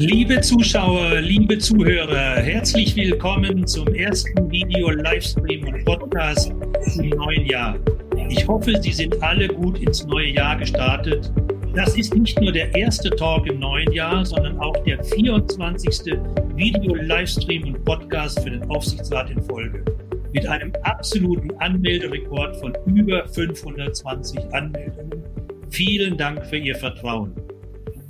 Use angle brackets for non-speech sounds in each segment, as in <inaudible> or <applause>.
Liebe Zuschauer, liebe Zuhörer, herzlich willkommen zum ersten Video-Livestream und Podcast im neuen Jahr. Ich hoffe, Sie sind alle gut ins neue Jahr gestartet. Das ist nicht nur der erste Talk im neuen Jahr, sondern auch der 24. Video-Livestream und Podcast für den Aufsichtsrat in Folge. Mit einem absoluten Anmelderekord von über 520 Anmeldungen. Vielen Dank für Ihr Vertrauen.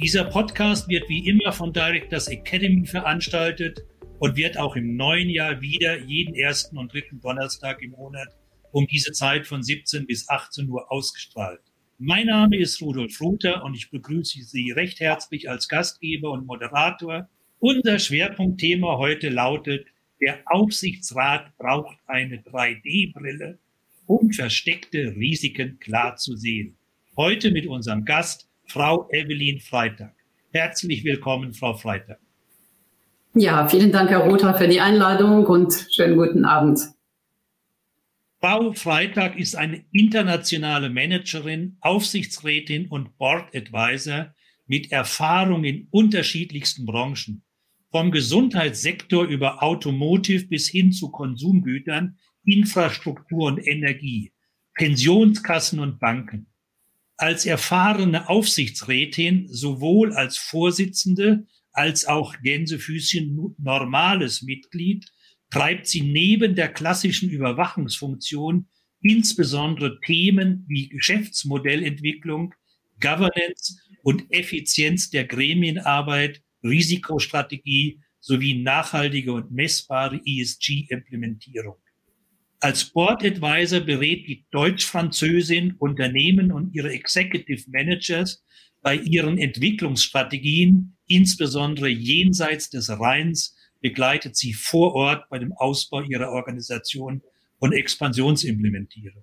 Dieser Podcast wird wie immer von Directors Academy veranstaltet und wird auch im neuen Jahr wieder jeden ersten und dritten Donnerstag im Monat um diese Zeit von 17 bis 18 Uhr ausgestrahlt. Mein Name ist Rudolf Ruther und ich begrüße Sie recht herzlich als Gastgeber und Moderator. Unser Schwerpunktthema heute lautet, der Aufsichtsrat braucht eine 3D-Brille, um versteckte Risiken klar zu sehen. Heute mit unserem Gast Frau Evelyn Freitag. Herzlich willkommen, Frau Freitag. Ja, vielen Dank, Herr Rother, für die Einladung und schönen guten Abend. Frau Freitag ist eine internationale Managerin, Aufsichtsrätin und Board Advisor mit Erfahrung in unterschiedlichsten Branchen. Vom Gesundheitssektor über Automotive bis hin zu Konsumgütern, Infrastruktur und Energie, Pensionskassen und Banken als erfahrene Aufsichtsrätin sowohl als Vorsitzende als auch Gänsefüßchen normales Mitglied treibt sie neben der klassischen Überwachungsfunktion insbesondere Themen wie Geschäftsmodellentwicklung, Governance und Effizienz der Gremienarbeit, Risikostrategie sowie nachhaltige und messbare ESG-Implementierung. Als Board Advisor berät die Deutsch-Französin Unternehmen und ihre Executive Managers bei ihren Entwicklungsstrategien, insbesondere jenseits des Rheins, begleitet sie vor Ort bei dem Ausbau ihrer Organisation und Expansionsimplementierung.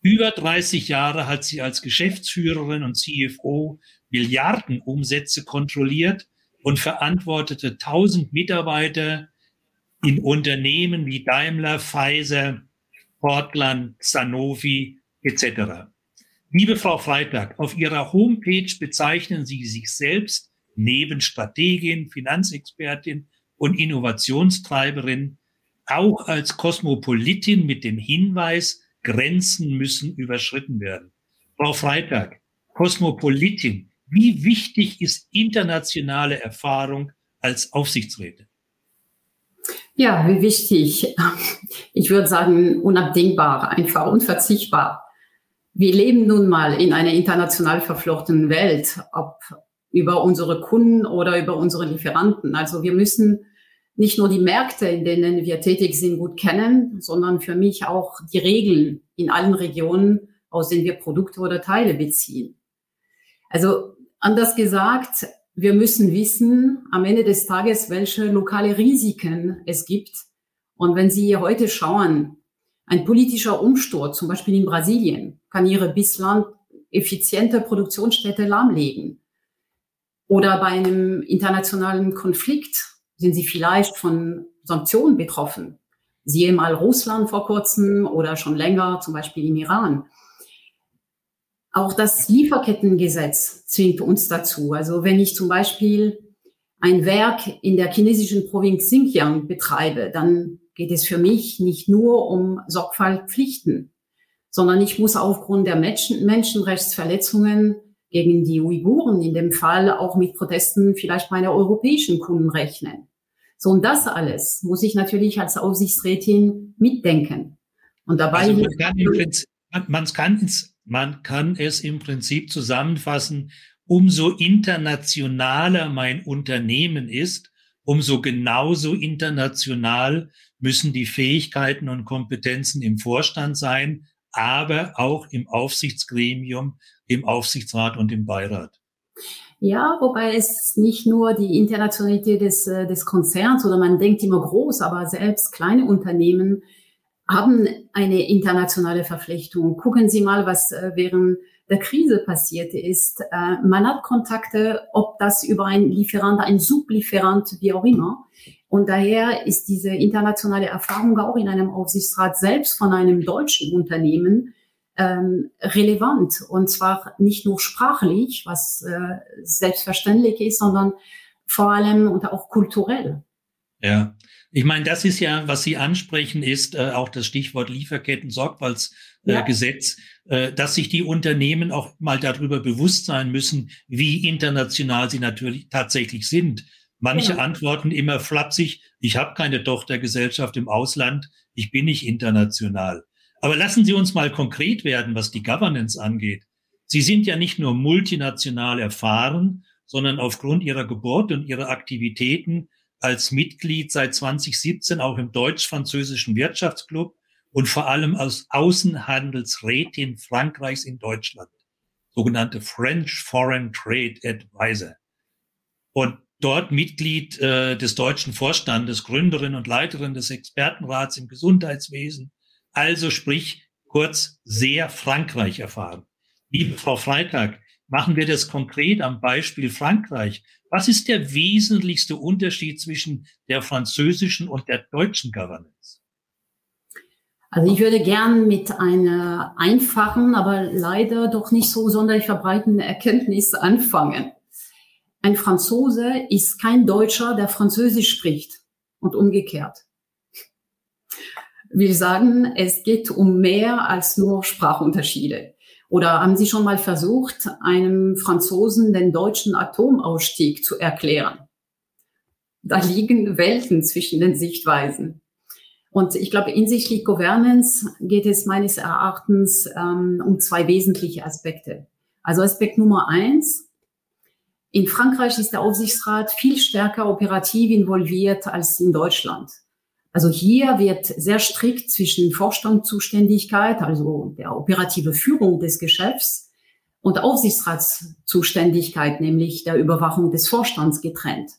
Über 30 Jahre hat sie als Geschäftsführerin und CFO Milliardenumsätze kontrolliert und verantwortete 1000 Mitarbeiter in Unternehmen wie Daimler, Pfizer, Portland, Sanofi etc. Liebe Frau Freitag, auf Ihrer Homepage bezeichnen Sie sich selbst neben Strategin, Finanzexpertin und Innovationstreiberin auch als Kosmopolitin mit dem Hinweis, Grenzen müssen überschritten werden. Frau Freitag, Kosmopolitin, wie wichtig ist internationale Erfahrung als Aufsichtsrätin? Ja, wie wichtig. Ich würde sagen, unabdingbar, einfach unverzichtbar. Wir leben nun mal in einer international verflochtenen Welt, ob über unsere Kunden oder über unsere Lieferanten. Also wir müssen nicht nur die Märkte, in denen wir tätig sind, gut kennen, sondern für mich auch die Regeln in allen Regionen, aus denen wir Produkte oder Teile beziehen. Also anders gesagt, wir müssen wissen am Ende des Tages, welche lokale Risiken es gibt. Und wenn Sie heute schauen, ein politischer Umsturz, zum Beispiel in Brasilien, kann Ihre bislang effiziente Produktionsstätte lahmlegen. Oder bei einem internationalen Konflikt sind Sie vielleicht von Sanktionen betroffen. Siehe mal Russland vor kurzem oder schon länger, zum Beispiel im Iran. Auch das Lieferkettengesetz zwingt uns dazu. Also wenn ich zum Beispiel ein Werk in der chinesischen Provinz Xinjiang betreibe, dann geht es für mich nicht nur um Sorgfaltspflichten, sondern ich muss aufgrund der Menschen Menschenrechtsverletzungen gegen die Uiguren in dem Fall auch mit Protesten vielleicht meiner europäischen Kunden rechnen. So, und das alles muss ich natürlich als Aufsichtsrätin mitdenken. Und dabei. Also man, kann man kann ins man kann es im Prinzip zusammenfassen, umso internationaler mein Unternehmen ist, umso genauso international müssen die Fähigkeiten und Kompetenzen im Vorstand sein, aber auch im Aufsichtsgremium, im Aufsichtsrat und im Beirat. Ja, wobei es nicht nur die Internationalität des, äh, des Konzerns oder man denkt immer groß, aber selbst kleine Unternehmen haben eine internationale Verflechtung. Gucken Sie mal, was äh, während der Krise passiert ist. Äh, man hat Kontakte, ob das über ein Lieferant, ein Sublieferant, wie auch immer. Und daher ist diese internationale Erfahrung auch in einem Aufsichtsrat selbst von einem deutschen Unternehmen ähm, relevant. Und zwar nicht nur sprachlich, was äh, selbstverständlich ist, sondern vor allem und auch kulturell. Ja, ich meine, das ist ja, was Sie ansprechen, ist äh, auch das Stichwort Lieferketten-Sorgfaltsgesetz, äh, ja. äh, dass sich die Unternehmen auch mal darüber bewusst sein müssen, wie international sie natürlich tatsächlich sind. Manche ja. antworten immer flapsig, ich habe keine Tochtergesellschaft im Ausland, ich bin nicht international. Aber lassen Sie uns mal konkret werden, was die Governance angeht. Sie sind ja nicht nur multinational erfahren, sondern aufgrund Ihrer Geburt und Ihrer Aktivitäten als Mitglied seit 2017 auch im deutsch-französischen Wirtschaftsclub und vor allem als Außenhandelsrätin Frankreichs in Deutschland, sogenannte French Foreign Trade Advisor. Und dort Mitglied äh, des deutschen Vorstandes, Gründerin und Leiterin des Expertenrats im Gesundheitswesen, also sprich kurz sehr Frankreich erfahren. Liebe Frau Freitag, machen wir das konkret am Beispiel Frankreich. Was ist der wesentlichste Unterschied zwischen der französischen und der deutschen Governance? Also ich würde gern mit einer einfachen, aber leider doch nicht so sonderlich verbreiteten Erkenntnis anfangen. Ein Franzose ist kein Deutscher, der Französisch spricht und umgekehrt. Wir sagen, es geht um mehr als nur Sprachunterschiede. Oder haben Sie schon mal versucht, einem Franzosen den deutschen Atomausstieg zu erklären? Da liegen Welten zwischen den Sichtweisen. Und ich glaube, hinsichtlich Governance geht es meines Erachtens ähm, um zwei wesentliche Aspekte. Also Aspekt Nummer eins. In Frankreich ist der Aufsichtsrat viel stärker operativ involviert als in Deutschland. Also hier wird sehr strikt zwischen Vorstandszuständigkeit, also der operative Führung des Geschäfts, und Aufsichtsratszuständigkeit, nämlich der Überwachung des Vorstands getrennt.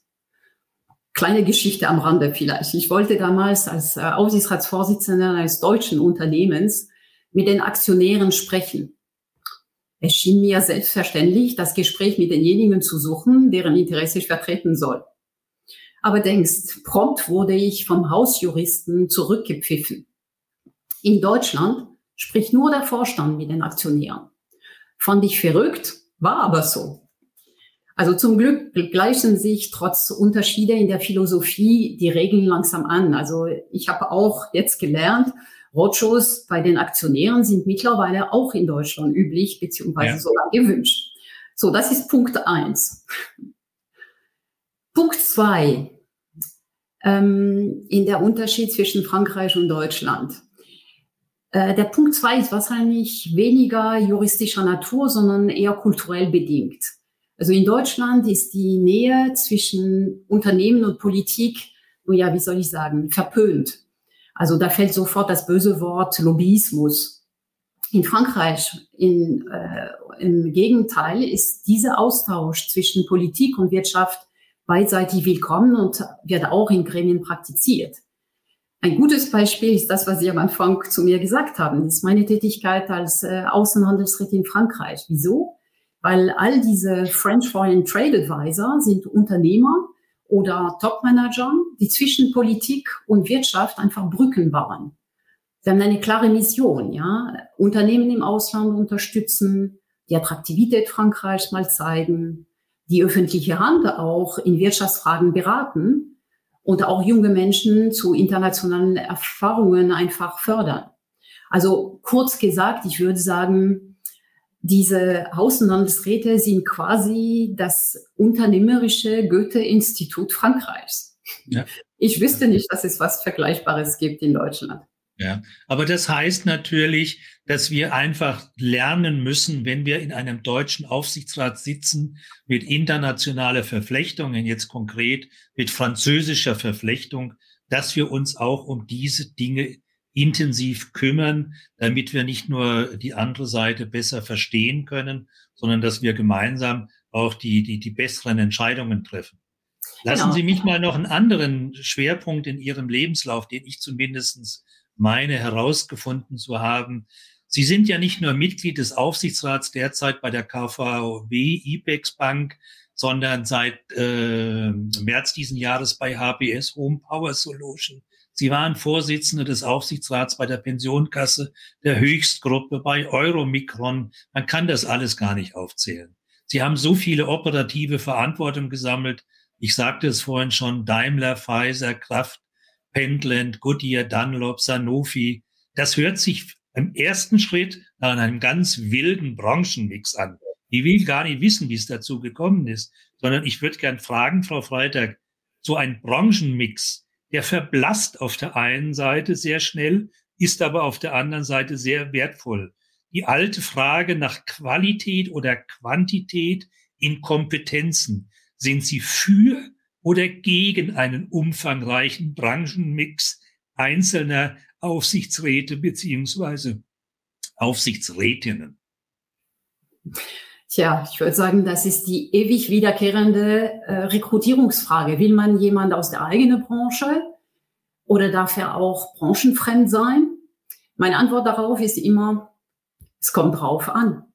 Kleine Geschichte am Rande vielleicht. Ich wollte damals als äh, Aufsichtsratsvorsitzender eines deutschen Unternehmens mit den Aktionären sprechen. Es schien mir selbstverständlich, das Gespräch mit denjenigen zu suchen, deren Interesse ich vertreten soll. Aber denkst, prompt wurde ich vom Hausjuristen zurückgepfiffen. In Deutschland spricht nur der Vorstand mit den Aktionären. Fand ich verrückt, war aber so. Also zum Glück gleichen sich trotz Unterschiede in der Philosophie die Regeln langsam an. Also ich habe auch jetzt gelernt, Roadshows bei den Aktionären sind mittlerweile auch in Deutschland üblich beziehungsweise ja. sogar gewünscht. So, das ist Punkt eins. Punkt zwei, ähm, in der Unterschied zwischen Frankreich und Deutschland. Äh, der Punkt zwei ist wahrscheinlich weniger juristischer Natur, sondern eher kulturell bedingt. Also in Deutschland ist die Nähe zwischen Unternehmen und Politik, ja, wie soll ich sagen, verpönt. Also da fällt sofort das böse Wort Lobbyismus. In Frankreich, in, äh, im Gegenteil, ist dieser Austausch zwischen Politik und Wirtschaft beidseitig willkommen und wird auch in Gremien praktiziert. Ein gutes Beispiel ist das, was Sie am Anfang zu mir gesagt haben. Das ist meine Tätigkeit als äh, Außenhandelsrätin in Frankreich. Wieso? Weil all diese French Foreign Trade Advisor sind Unternehmer oder Topmanager, die zwischen Politik und Wirtschaft einfach Brücken bauen. Sie haben eine klare Mission, ja. Unternehmen im Ausland unterstützen, die Attraktivität Frankreichs mal zeigen, die öffentliche Hand auch in Wirtschaftsfragen beraten und auch junge Menschen zu internationalen Erfahrungen einfach fördern. Also kurz gesagt, ich würde sagen, diese Außenhandelsräte sind quasi das unternehmerische Goethe-Institut Frankreichs. Ja. Ich wüsste nicht, dass es was Vergleichbares gibt in Deutschland. Ja, aber das heißt natürlich, dass wir einfach lernen müssen, wenn wir in einem deutschen Aufsichtsrat sitzen mit internationaler Verflechtung, jetzt konkret mit französischer Verflechtung, dass wir uns auch um diese Dinge intensiv kümmern, damit wir nicht nur die andere Seite besser verstehen können, sondern dass wir gemeinsam auch die, die, die besseren Entscheidungen treffen. Lassen genau. Sie mich mal noch einen anderen Schwerpunkt in Ihrem Lebenslauf, den ich zumindestens meine herausgefunden zu haben. Sie sind ja nicht nur Mitglied des Aufsichtsrats derzeit bei der KVW IPEX Bank, sondern seit äh, März diesen Jahres bei HBS Home Power Solution. Sie waren Vorsitzende des Aufsichtsrats bei der Pensionkasse der Höchstgruppe bei Euromikron. Man kann das alles gar nicht aufzählen. Sie haben so viele operative Verantwortung gesammelt. Ich sagte es vorhin schon, Daimler, Pfizer, Kraft, Pentland, Goodyear, Dunlop, Sanofi. Das hört sich im ersten Schritt nach einem ganz wilden Branchenmix an. Ich will gar nicht wissen, wie es dazu gekommen ist, sondern ich würde gern fragen, Frau Freitag, so ein Branchenmix, der verblasst auf der einen Seite sehr schnell, ist aber auf der anderen Seite sehr wertvoll. Die alte Frage nach Qualität oder Quantität in Kompetenzen. Sind Sie für oder gegen einen umfangreichen Branchenmix einzelner Aufsichtsräte beziehungsweise Aufsichtsrätinnen? Tja, ich würde sagen, das ist die ewig wiederkehrende äh, Rekrutierungsfrage. Will man jemand aus der eigenen Branche oder darf er auch branchenfremd sein? Meine Antwort darauf ist immer, es kommt drauf an.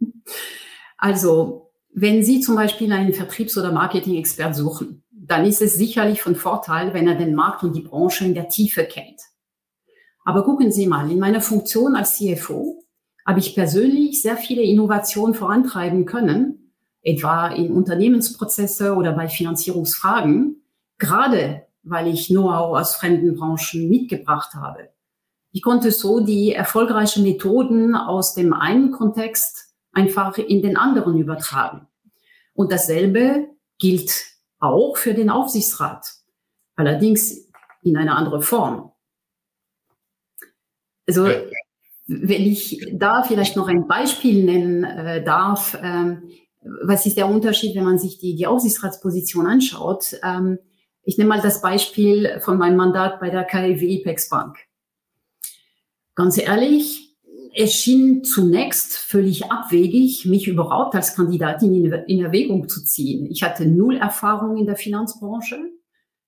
<laughs> also, wenn Sie zum Beispiel einen Vertriebs- oder Marketing-Expert suchen, dann ist es sicherlich von Vorteil, wenn er den Markt und die Branche in der Tiefe kennt. Aber gucken Sie mal, in meiner Funktion als CFO habe ich persönlich sehr viele Innovationen vorantreiben können, etwa in Unternehmensprozesse oder bei Finanzierungsfragen, gerade weil ich Know-how aus fremden Branchen mitgebracht habe. Ich konnte so die erfolgreichen Methoden aus dem einen Kontext einfach in den anderen übertragen. Und dasselbe gilt auch für den Aufsichtsrat, allerdings in einer anderen Form. Also wenn ich da vielleicht noch ein Beispiel nennen äh, darf, ähm, was ist der Unterschied, wenn man sich die, die Aufsichtsratsposition anschaut? Ähm, ich nehme mal das Beispiel von meinem Mandat bei der KfW Ipex Bank. Ganz ehrlich, es schien zunächst völlig abwegig, mich überhaupt als Kandidatin in, in Erwägung zu ziehen. Ich hatte null Erfahrung in der Finanzbranche,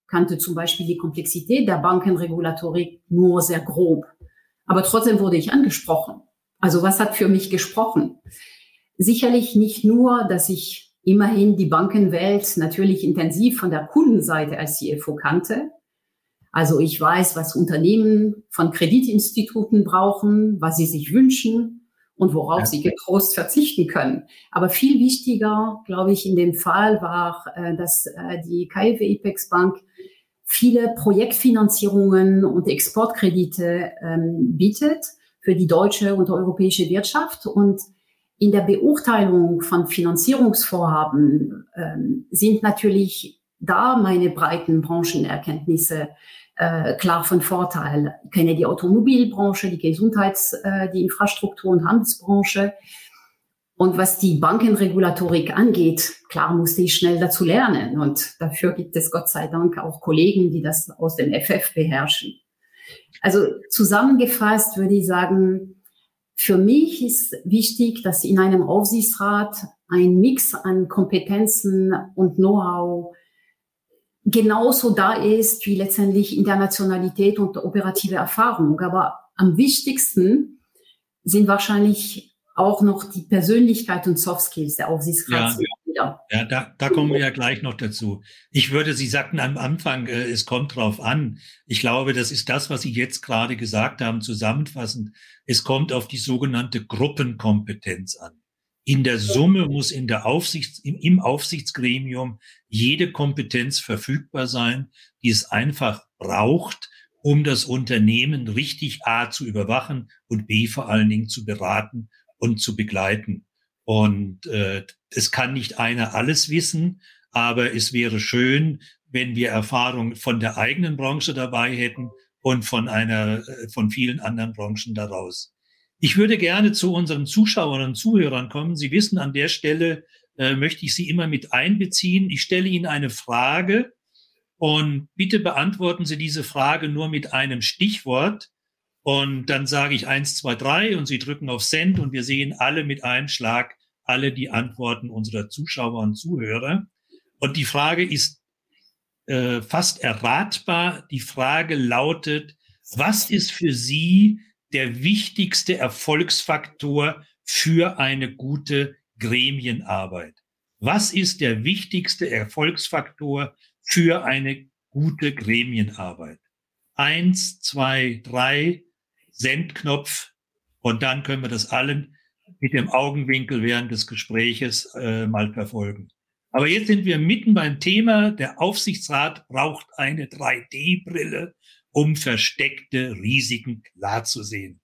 kannte zum Beispiel die Komplexität der Bankenregulatorik nur sehr grob. Aber trotzdem wurde ich angesprochen. Also was hat für mich gesprochen? Sicherlich nicht nur, dass ich immerhin die Bankenwelt natürlich intensiv von der Kundenseite als CFO kannte. Also ich weiß, was Unternehmen von Kreditinstituten brauchen, was sie sich wünschen und worauf ja. sie getrost verzichten können. Aber viel wichtiger, glaube ich, in dem Fall war, äh, dass äh, die KfW Ipex Bank viele Projektfinanzierungen und Exportkredite ähm, bietet für die deutsche und europäische Wirtschaft. Und in der Beurteilung von Finanzierungsvorhaben ähm, sind natürlich da meine breiten Branchenerkenntnisse äh, klar von Vorteil. Ich kenne die Automobilbranche, die Gesundheits-, äh, die Infrastruktur- und Handelsbranche. Und was die Bankenregulatorik angeht, klar musste ich schnell dazu lernen. Und dafür gibt es Gott sei Dank auch Kollegen, die das aus dem FF beherrschen. Also zusammengefasst würde ich sagen, für mich ist wichtig, dass in einem Aufsichtsrat ein Mix an Kompetenzen und Know-how genauso da ist wie letztendlich Internationalität und operative Erfahrung. Aber am wichtigsten sind wahrscheinlich auch noch die Persönlichkeit und Soft Skills der Aufsichtsratsmitglieder. Ja, ja da, da kommen wir ja gleich noch dazu. Ich würde, Sie sagten am Anfang, äh, es kommt drauf an. Ich glaube, das ist das, was Sie jetzt gerade gesagt haben, zusammenfassend. Es kommt auf die sogenannte Gruppenkompetenz an. In der Summe muss in der Aufsichts, im, im Aufsichtsgremium jede Kompetenz verfügbar sein, die es einfach braucht, um das Unternehmen richtig A zu überwachen und B vor allen Dingen zu beraten und zu begleiten. Und äh, es kann nicht einer alles wissen, aber es wäre schön, wenn wir Erfahrung von der eigenen Branche dabei hätten und von einer, äh, von vielen anderen Branchen daraus. Ich würde gerne zu unseren Zuschauern und Zuhörern kommen. Sie wissen, an der Stelle äh, möchte ich Sie immer mit einbeziehen. Ich stelle Ihnen eine Frage und bitte beantworten Sie diese Frage nur mit einem Stichwort. Und dann sage ich eins, zwei, drei und Sie drücken auf Send und wir sehen alle mit einem Schlag, alle die Antworten unserer Zuschauer und Zuhörer. Und die Frage ist äh, fast erratbar. Die Frage lautet, was ist für Sie der wichtigste Erfolgsfaktor für eine gute Gremienarbeit? Was ist der wichtigste Erfolgsfaktor für eine gute Gremienarbeit? Eins, zwei, drei, Sendknopf und dann können wir das allen mit dem Augenwinkel während des Gespräches äh, mal verfolgen. Aber jetzt sind wir mitten beim Thema, der Aufsichtsrat braucht eine 3D-Brille, um versteckte Risiken klarzusehen.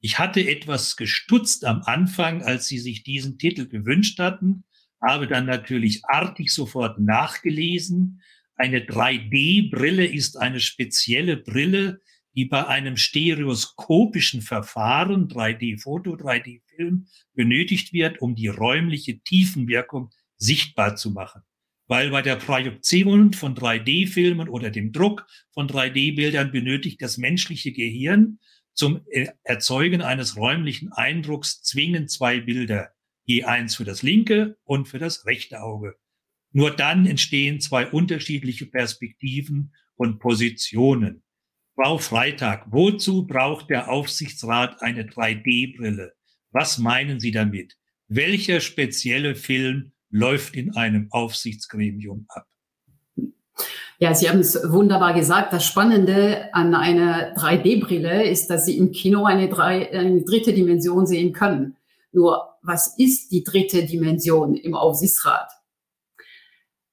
Ich hatte etwas gestutzt am Anfang, als Sie sich diesen Titel gewünscht hatten, habe dann natürlich artig sofort nachgelesen. Eine 3D-Brille ist eine spezielle Brille, die bei einem stereoskopischen Verfahren, 3D-Foto, 3D-Film, benötigt wird, um die räumliche Tiefenwirkung sichtbar zu machen. Weil bei der Projektion von 3D-Filmen oder dem Druck von 3D-Bildern benötigt das menschliche Gehirn zum Erzeugen eines räumlichen Eindrucks zwingend zwei Bilder, je eins für das linke und für das rechte Auge. Nur dann entstehen zwei unterschiedliche Perspektiven und Positionen. Frau Freitag, wozu braucht der Aufsichtsrat eine 3D-Brille? Was meinen Sie damit? Welcher spezielle Film läuft in einem Aufsichtsgremium ab? Ja, Sie haben es wunderbar gesagt. Das Spannende an einer 3D-Brille ist, dass Sie im Kino eine, drei, eine dritte Dimension sehen können. Nur, was ist die dritte Dimension im Aufsichtsrat?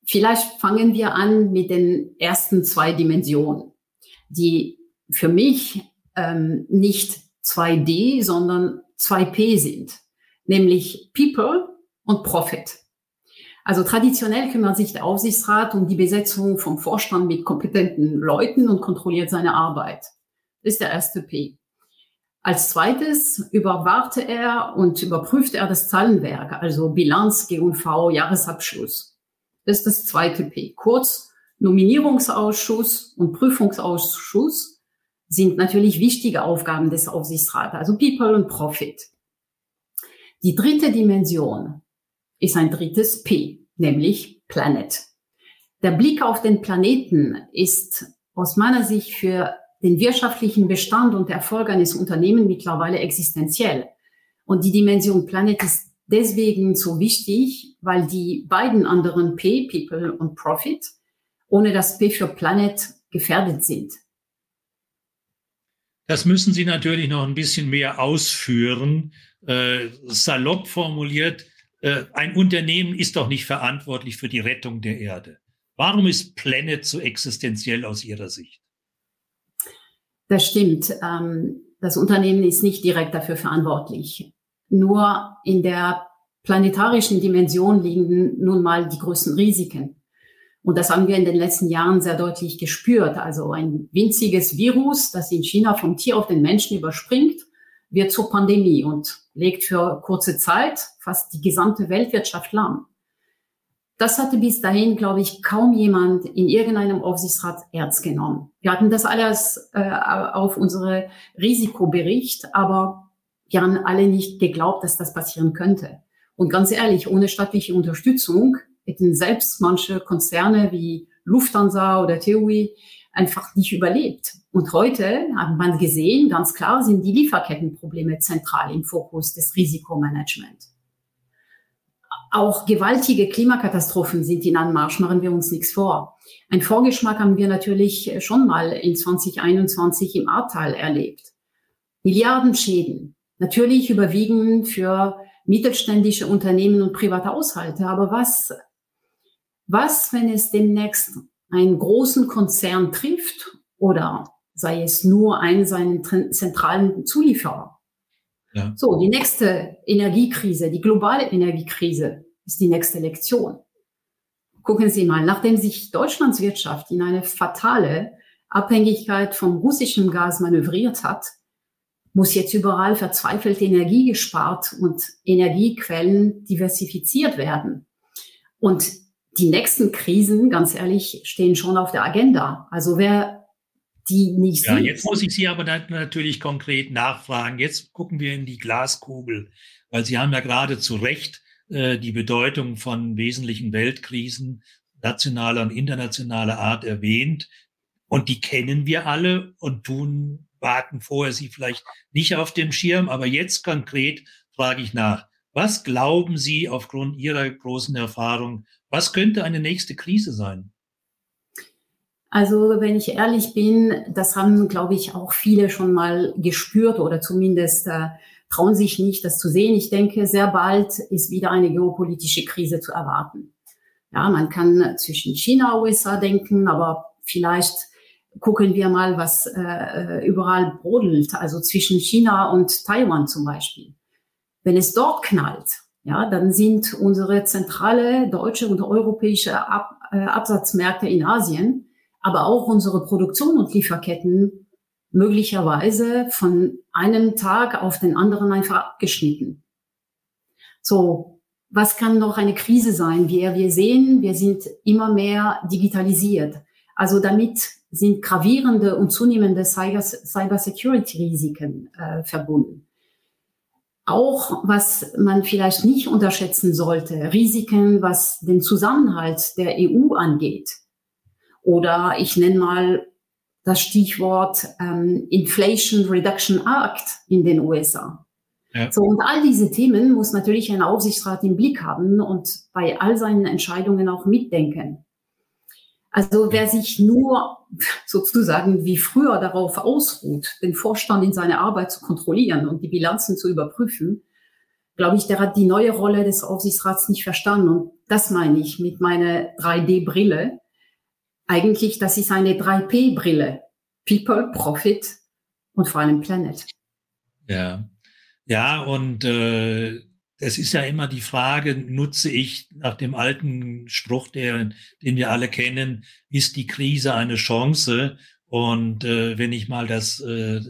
Vielleicht fangen wir an mit den ersten zwei Dimensionen, die für mich ähm, nicht 2D, sondern 2P sind, nämlich People und Profit. Also traditionell kümmert sich der Aufsichtsrat um die Besetzung vom Vorstand mit kompetenten Leuten und kontrolliert seine Arbeit. Das ist der erste P. Als zweites überwachte er und überprüfte er das Zahlenwerk, also Bilanz, G&V, Jahresabschluss. Das ist das zweite P. Kurz, Nominierungsausschuss und Prüfungsausschuss sind natürlich wichtige Aufgaben des Aufsichtsrats, also People und Profit. Die dritte Dimension ist ein drittes P, nämlich Planet. Der Blick auf den Planeten ist aus meiner Sicht für den wirtschaftlichen Bestand und Erfolg eines Unternehmens mittlerweile existenziell. Und die Dimension Planet ist deswegen so wichtig, weil die beiden anderen P, People und Profit, ohne das P für Planet gefährdet sind. Das müssen Sie natürlich noch ein bisschen mehr ausführen. Äh, salopp formuliert, äh, ein Unternehmen ist doch nicht verantwortlich für die Rettung der Erde. Warum ist Planet so existenziell aus Ihrer Sicht? Das stimmt. Ähm, das Unternehmen ist nicht direkt dafür verantwortlich. Nur in der planetarischen Dimension liegen nun mal die größten Risiken. Und das haben wir in den letzten Jahren sehr deutlich gespürt. Also ein winziges Virus, das in China vom Tier auf den Menschen überspringt, wird zur Pandemie und legt für kurze Zeit fast die gesamte Weltwirtschaft lahm. Das hatte bis dahin, glaube ich, kaum jemand in irgendeinem Aufsichtsrat ernst genommen. Wir hatten das alles äh, auf unsere Risikobericht, aber wir haben alle nicht geglaubt, dass das passieren könnte. Und ganz ehrlich, ohne staatliche Unterstützung hätten selbst manche Konzerne wie Lufthansa oder TUI einfach nicht überlebt. Und heute hat man gesehen, ganz klar sind die Lieferkettenprobleme zentral im Fokus des Risikomanagements. Auch gewaltige Klimakatastrophen sind in Anmarsch, machen wir uns nichts vor. Ein Vorgeschmack haben wir natürlich schon mal in 2021 im Ahrtal erlebt. Milliardenschäden, natürlich überwiegen für mittelständische Unternehmen und private Haushalte. Aber was was, wenn es demnächst einen großen Konzern trifft oder sei es nur einen seinen zentralen Zulieferer? Ja. So, die nächste Energiekrise, die globale Energiekrise ist die nächste Lektion. Gucken Sie mal, nachdem sich Deutschlands Wirtschaft in eine fatale Abhängigkeit vom russischen Gas manövriert hat, muss jetzt überall verzweifelt Energie gespart und Energiequellen diversifiziert werden. Und die nächsten Krisen, ganz ehrlich, stehen schon auf der Agenda. Also wer die nicht ja, sieht. Jetzt muss ich Sie aber natürlich konkret nachfragen. Jetzt gucken wir in die Glaskugel, weil Sie haben ja gerade zu Recht äh, die Bedeutung von wesentlichen Weltkrisen nationaler und internationaler Art erwähnt. Und die kennen wir alle und tun, warten vorher sie vielleicht nicht auf dem Schirm. Aber jetzt konkret frage ich nach. Was glauben Sie aufgrund Ihrer großen Erfahrung, was könnte eine nächste Krise sein? Also wenn ich ehrlich bin, das haben, glaube ich, auch viele schon mal gespürt oder zumindest äh, trauen sich nicht, das zu sehen. Ich denke, sehr bald ist wieder eine geopolitische Krise zu erwarten. Ja, man kann zwischen China und USA denken, aber vielleicht gucken wir mal, was äh, überall brodelt, also zwischen China und Taiwan zum Beispiel. Wenn es dort knallt, ja, dann sind unsere zentrale deutsche und europäische Ab äh, Absatzmärkte in Asien, aber auch unsere Produktion und Lieferketten möglicherweise von einem Tag auf den anderen einfach abgeschnitten. So, was kann noch eine Krise sein? Wir, wir sehen, wir sind immer mehr digitalisiert. Also damit sind gravierende und zunehmende Cyber-Security-Risiken äh, verbunden. Auch was man vielleicht nicht unterschätzen sollte, Risiken, was den Zusammenhalt der EU angeht. Oder ich nenne mal das Stichwort ähm, Inflation Reduction Act in den USA. Ja. So, und all diese Themen muss natürlich ein Aufsichtsrat im Blick haben und bei all seinen Entscheidungen auch mitdenken. Also wer sich nur sozusagen wie früher darauf ausruht, den Vorstand in seine Arbeit zu kontrollieren und die Bilanzen zu überprüfen, glaube ich, der hat die neue Rolle des Aufsichtsrats nicht verstanden. Und das meine ich mit meiner 3D-Brille eigentlich, das ist eine 3P-Brille. People, Profit und vor allem Planet. Ja, ja, und äh, es ist ja immer die Frage, nutze ich nach dem alten Spruch, der, den wir alle kennen, ist die Krise eine Chance? Und äh, wenn ich mal das, äh,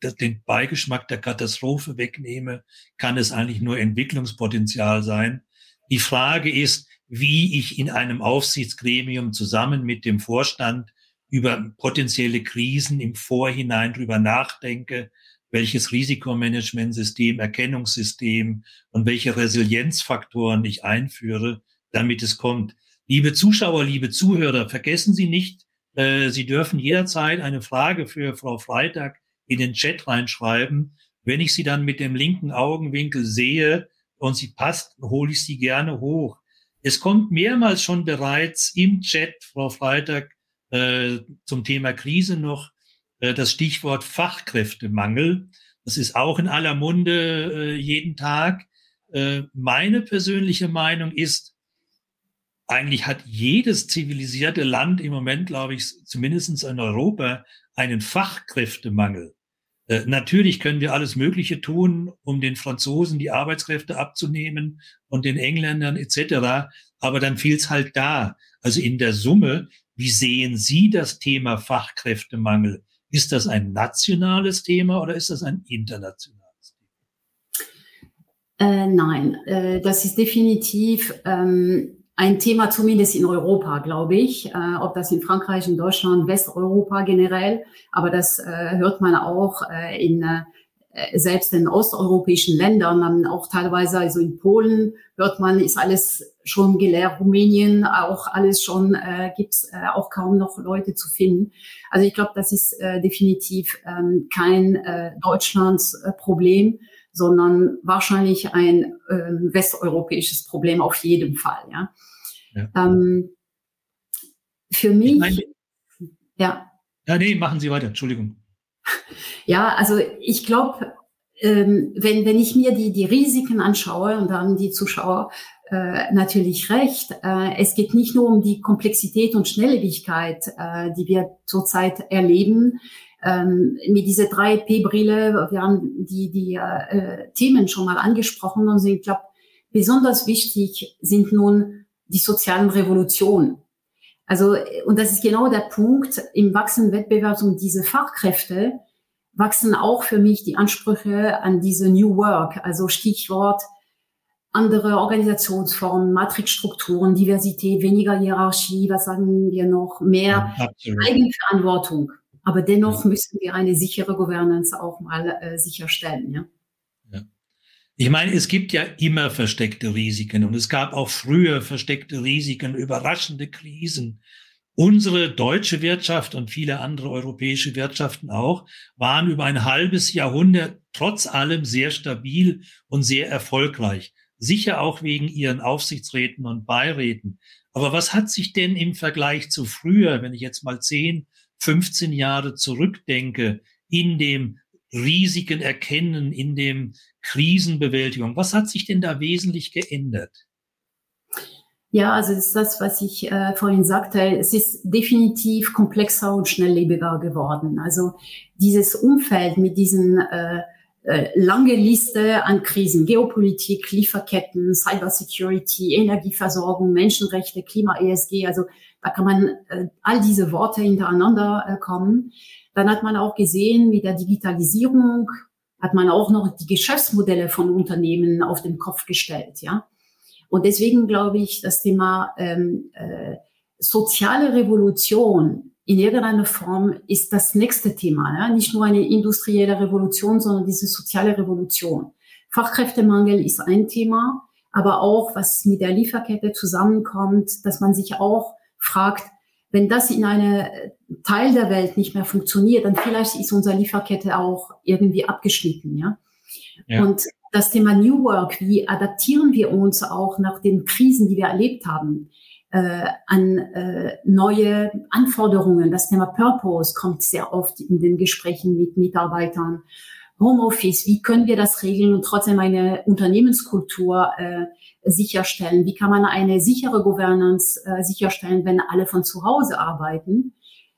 das, den Beigeschmack der Katastrophe wegnehme, kann es eigentlich nur Entwicklungspotenzial sein. Die Frage ist, wie ich in einem Aufsichtsgremium zusammen mit dem Vorstand über potenzielle Krisen im Vorhinein drüber nachdenke, welches Risikomanagementsystem, Erkennungssystem und welche Resilienzfaktoren ich einführe, damit es kommt. Liebe Zuschauer, liebe Zuhörer, vergessen Sie nicht, äh, Sie dürfen jederzeit eine Frage für Frau Freitag in den Chat reinschreiben. Wenn ich sie dann mit dem linken Augenwinkel sehe und sie passt, hole ich sie gerne hoch. Es kommt mehrmals schon bereits im Chat, Frau Freitag, äh, zum Thema Krise noch das Stichwort Fachkräftemangel. Das ist auch in aller Munde äh, jeden Tag. Äh, meine persönliche Meinung ist, eigentlich hat jedes zivilisierte Land im Moment, glaube ich, zumindest in Europa, einen Fachkräftemangel. Äh, natürlich können wir alles Mögliche tun, um den Franzosen die Arbeitskräfte abzunehmen und den Engländern etc. Aber dann fehlt es halt da. Also in der Summe, wie sehen Sie das Thema Fachkräftemangel? Ist das ein nationales Thema oder ist das ein internationales Thema? Äh, nein, äh, das ist definitiv ähm, ein Thema zumindest in Europa, glaube ich. Äh, ob das in Frankreich, in Deutschland, Westeuropa generell, aber das äh, hört man auch äh, in äh, selbst in osteuropäischen Ländern, dann auch teilweise, also in Polen hört man, ist alles schon geleert, Rumänien auch alles schon, äh, gibt's äh, auch kaum noch Leute zu finden. Also ich glaube, das ist äh, definitiv ähm, kein äh, Deutschlands äh, Problem, sondern wahrscheinlich ein äh, westeuropäisches Problem auf jeden Fall. Ja. Ja. Ähm, für mich. Meine, ja. Ja, nee, machen Sie weiter, Entschuldigung. Ja, also ich glaube, ähm, wenn, wenn ich mir die, die Risiken anschaue, und dann die Zuschauer äh, natürlich recht, äh, es geht nicht nur um die Komplexität und Schnelllebigkeit, äh, die wir zurzeit erleben, ähm, mit dieser 3P-Brille, wir haben die, die äh, Themen schon mal angesprochen und ich glaube, besonders wichtig sind nun die sozialen Revolutionen. Also, und das ist genau der Punkt, im wachsenden Wettbewerb um diese Fachkräfte wachsen auch für mich die Ansprüche an diese New Work, also Stichwort andere Organisationsformen, Matrixstrukturen, Diversität, weniger Hierarchie, was sagen wir noch, mehr ja, Eigenverantwortung. Aber dennoch müssen wir eine sichere Governance auch mal äh, sicherstellen. Ja? Ich meine, es gibt ja immer versteckte Risiken und es gab auch früher versteckte Risiken, überraschende Krisen. Unsere deutsche Wirtschaft und viele andere europäische Wirtschaften auch waren über ein halbes Jahrhundert trotz allem sehr stabil und sehr erfolgreich. Sicher auch wegen ihren Aufsichtsräten und Beiräten. Aber was hat sich denn im Vergleich zu früher, wenn ich jetzt mal 10, 15 Jahre zurückdenke, in dem Risiken erkennen, in dem Krisenbewältigung. Was hat sich denn da wesentlich geändert? Ja, also das ist das, was ich äh, vorhin sagte. Es ist definitiv komplexer und schnelllebiger geworden. Also dieses Umfeld mit diesen äh, lange Liste an Krisen, Geopolitik, Lieferketten, Cybersecurity, Energieversorgung, Menschenrechte, Klima, ESG, also da kann man äh, all diese Worte hintereinander äh, kommen. Dann hat man auch gesehen, mit der Digitalisierung hat man auch noch die Geschäftsmodelle von Unternehmen auf den Kopf gestellt, ja. Und deswegen glaube ich, das Thema ähm, äh, soziale Revolution in irgendeiner Form ist das nächste Thema. Ja? Nicht nur eine industrielle Revolution, sondern diese soziale Revolution. Fachkräftemangel ist ein Thema, aber auch was mit der Lieferkette zusammenkommt, dass man sich auch fragt, wenn das in einem Teil der Welt nicht mehr funktioniert, dann vielleicht ist unsere Lieferkette auch irgendwie abgeschnitten, ja. ja. Und das Thema New Work, wie adaptieren wir uns auch nach den Krisen, die wir erlebt haben, äh, an äh, neue Anforderungen. Das Thema Purpose kommt sehr oft in den Gesprächen mit Mitarbeitern. Homeoffice, wie können wir das regeln und trotzdem eine Unternehmenskultur äh, sicherstellen? Wie kann man eine sichere Governance äh, sicherstellen, wenn alle von zu Hause arbeiten?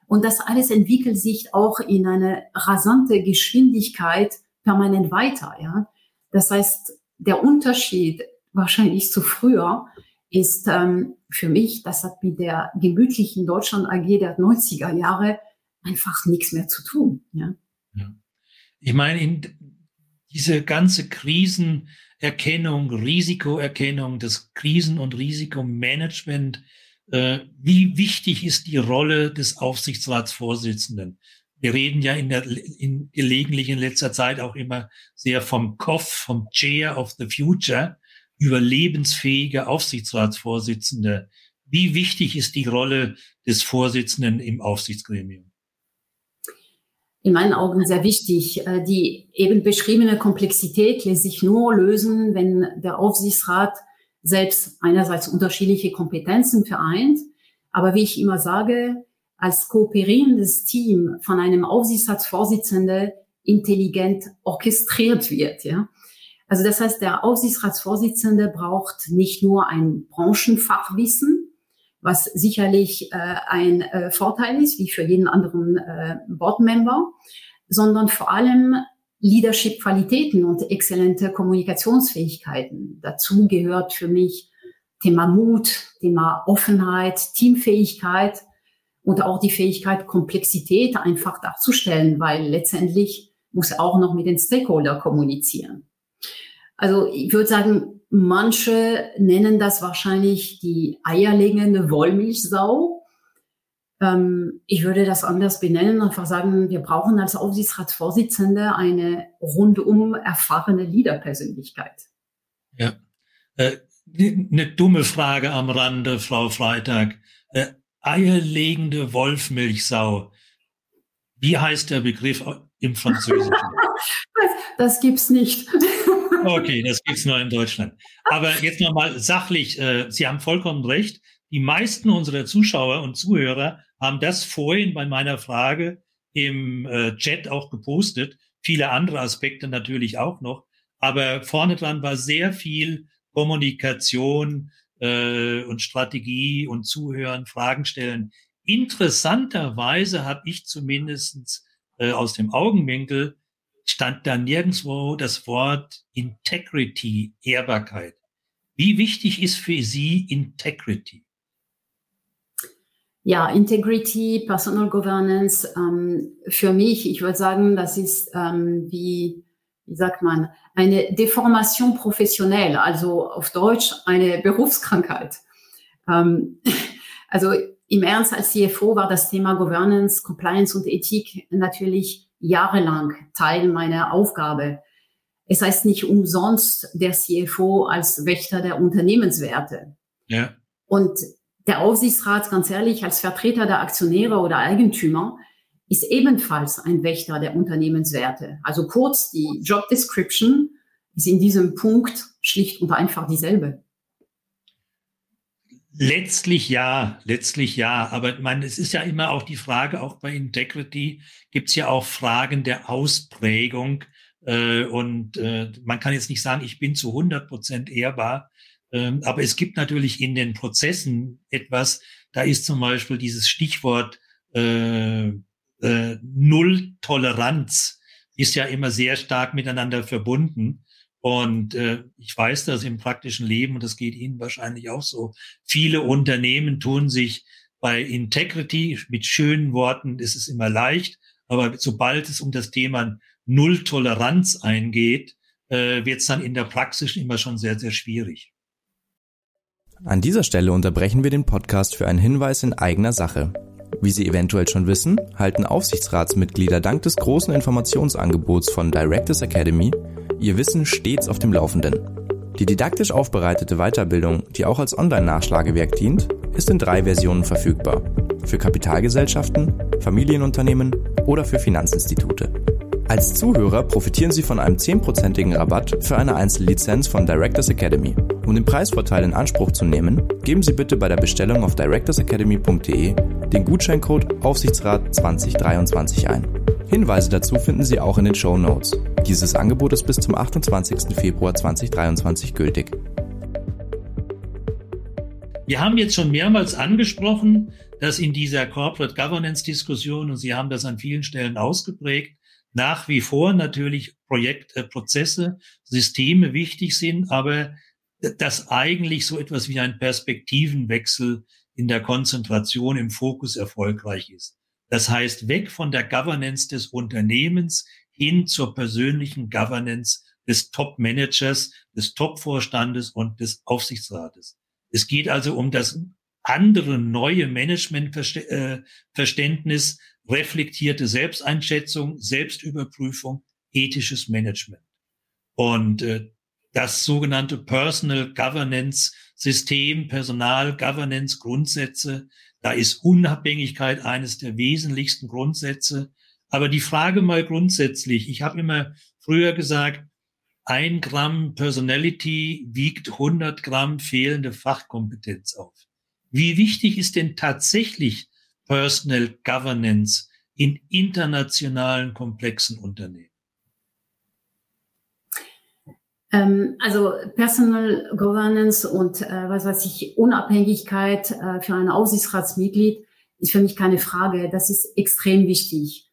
Und das alles entwickelt sich auch in eine rasante Geschwindigkeit permanent weiter. Ja? Das heißt, der Unterschied wahrscheinlich zu früher ist ähm, für mich, das hat mit der gemütlichen Deutschland AG der 90er Jahre einfach nichts mehr zu tun. Ja? ja. Ich meine, in diese ganze Krisenerkennung, Risikoerkennung, das Krisen- und Risikomanagement, äh, wie wichtig ist die Rolle des Aufsichtsratsvorsitzenden? Wir reden ja in der, in, gelegentlich in letzter Zeit auch immer sehr vom KOF, vom Chair of the Future, über lebensfähige Aufsichtsratsvorsitzende. Wie wichtig ist die Rolle des Vorsitzenden im Aufsichtsgremium? in meinen Augen sehr wichtig. Äh, die eben beschriebene Komplexität lässt sich nur lösen, wenn der Aufsichtsrat selbst einerseits unterschiedliche Kompetenzen vereint, aber wie ich immer sage, als kooperierendes Team von einem Aufsichtsratsvorsitzenden intelligent orchestriert wird. Ja? Also das heißt, der Aufsichtsratsvorsitzende braucht nicht nur ein Branchenfachwissen, was sicherlich äh, ein äh, Vorteil ist, wie für jeden anderen äh, Boardmember, sondern vor allem Leadership-Qualitäten und exzellente Kommunikationsfähigkeiten. Dazu gehört für mich Thema Mut, Thema Offenheit, Teamfähigkeit und auch die Fähigkeit, Komplexität einfach darzustellen, weil letztendlich muss auch noch mit den Stakeholder kommunizieren. Also ich würde sagen, Manche nennen das wahrscheinlich die eierlegende Wollmilchsau. Ähm, ich würde das anders benennen, einfach sagen, wir brauchen als Aufsichtsratsvorsitzende eine rundum erfahrene Leaderpersönlichkeit. Ja. Äh, eine dumme Frage am Rande, Frau Freitag. Äh, eierlegende Wolfmilchsau. Wie heißt der Begriff im Französischen? <laughs> das, das gibt's nicht. Okay, das gibt's nur in Deutschland. Aber jetzt nochmal sachlich, äh, Sie haben vollkommen recht. Die meisten unserer Zuschauer und Zuhörer haben das vorhin bei meiner Frage im äh, Chat auch gepostet. Viele andere Aspekte natürlich auch noch. Aber vorne dran war sehr viel Kommunikation äh, und Strategie und Zuhören, Fragen stellen. Interessanterweise habe ich zumindest äh, aus dem Augenwinkel stand da nirgendwo das Wort Integrity, Ehrbarkeit. Wie wichtig ist für Sie Integrity? Ja, Integrity, Personal Governance, ähm, für mich, ich würde sagen, das ist ähm, wie, wie sagt man, eine Deformation professionell, also auf Deutsch eine Berufskrankheit. Ähm, <laughs> also im Ernst als CFO war das Thema Governance, Compliance und Ethik natürlich jahrelang Teil meiner Aufgabe. Es heißt nicht umsonst der CFO als Wächter der Unternehmenswerte. Ja. Und der Aufsichtsrat, ganz ehrlich, als Vertreter der Aktionäre oder Eigentümer, ist ebenfalls ein Wächter der Unternehmenswerte. Also kurz, die Job Description ist in diesem Punkt schlicht und einfach dieselbe. Letztlich ja, letztlich ja. Aber man, es ist ja immer auch die Frage, auch bei Integrity gibt es ja auch Fragen der Ausprägung. Äh, und äh, man kann jetzt nicht sagen, ich bin zu 100 Prozent ehrbar. Ähm, aber es gibt natürlich in den Prozessen etwas, da ist zum Beispiel dieses Stichwort äh, äh, Null-Toleranz ist ja immer sehr stark miteinander verbunden. Und äh, ich weiß das im praktischen Leben, und das geht Ihnen wahrscheinlich auch so. Viele Unternehmen tun sich bei Integrity mit schönen Worten, ist es immer leicht, aber sobald es um das Thema Null-Toleranz eingeht, äh, wird es dann in der Praxis immer schon sehr, sehr schwierig. An dieser Stelle unterbrechen wir den Podcast für einen Hinweis in eigener Sache. Wie Sie eventuell schon wissen, halten Aufsichtsratsmitglieder dank des großen Informationsangebots von Directors Academy ihr Wissen stets auf dem Laufenden. Die didaktisch aufbereitete Weiterbildung, die auch als Online-Nachschlagewerk dient, ist in drei Versionen verfügbar. Für Kapitalgesellschaften, Familienunternehmen oder für Finanzinstitute. Als Zuhörer profitieren Sie von einem 10%igen Rabatt für eine Einzellizenz von Directors Academy. Um den Preisvorteil in Anspruch zu nehmen, geben Sie bitte bei der Bestellung auf directorsacademy.de den Gutscheincode Aufsichtsrat 2023 ein. Hinweise dazu finden Sie auch in den Show Notes. Dieses Angebot ist bis zum 28. Februar 2023 gültig. Wir haben jetzt schon mehrmals angesprochen, dass in dieser Corporate Governance Diskussion, und Sie haben das an vielen Stellen ausgeprägt, nach wie vor natürlich Projekt, äh, Prozesse, Systeme wichtig sind, aber dass eigentlich so etwas wie ein Perspektivenwechsel in der Konzentration im Fokus erfolgreich ist. Das heißt, weg von der Governance des Unternehmens hin zur persönlichen Governance des Top-Managers, des Top-Vorstandes und des Aufsichtsrates. Es geht also um das andere neue Managementverständnis, reflektierte Selbsteinschätzung, Selbstüberprüfung, ethisches Management. Und äh, das sogenannte Personal Governance System, Personal Governance Grundsätze, da ist Unabhängigkeit eines der wesentlichsten Grundsätze. Aber die Frage mal grundsätzlich, ich habe immer früher gesagt, ein Gramm Personality wiegt 100 Gramm fehlende Fachkompetenz auf. Wie wichtig ist denn tatsächlich Personal Governance in internationalen komplexen Unternehmen? Ähm, also Personal Governance und äh, was weiß ich, Unabhängigkeit äh, für ein Aufsichtsratsmitglied ist für mich keine Frage. Das ist extrem wichtig.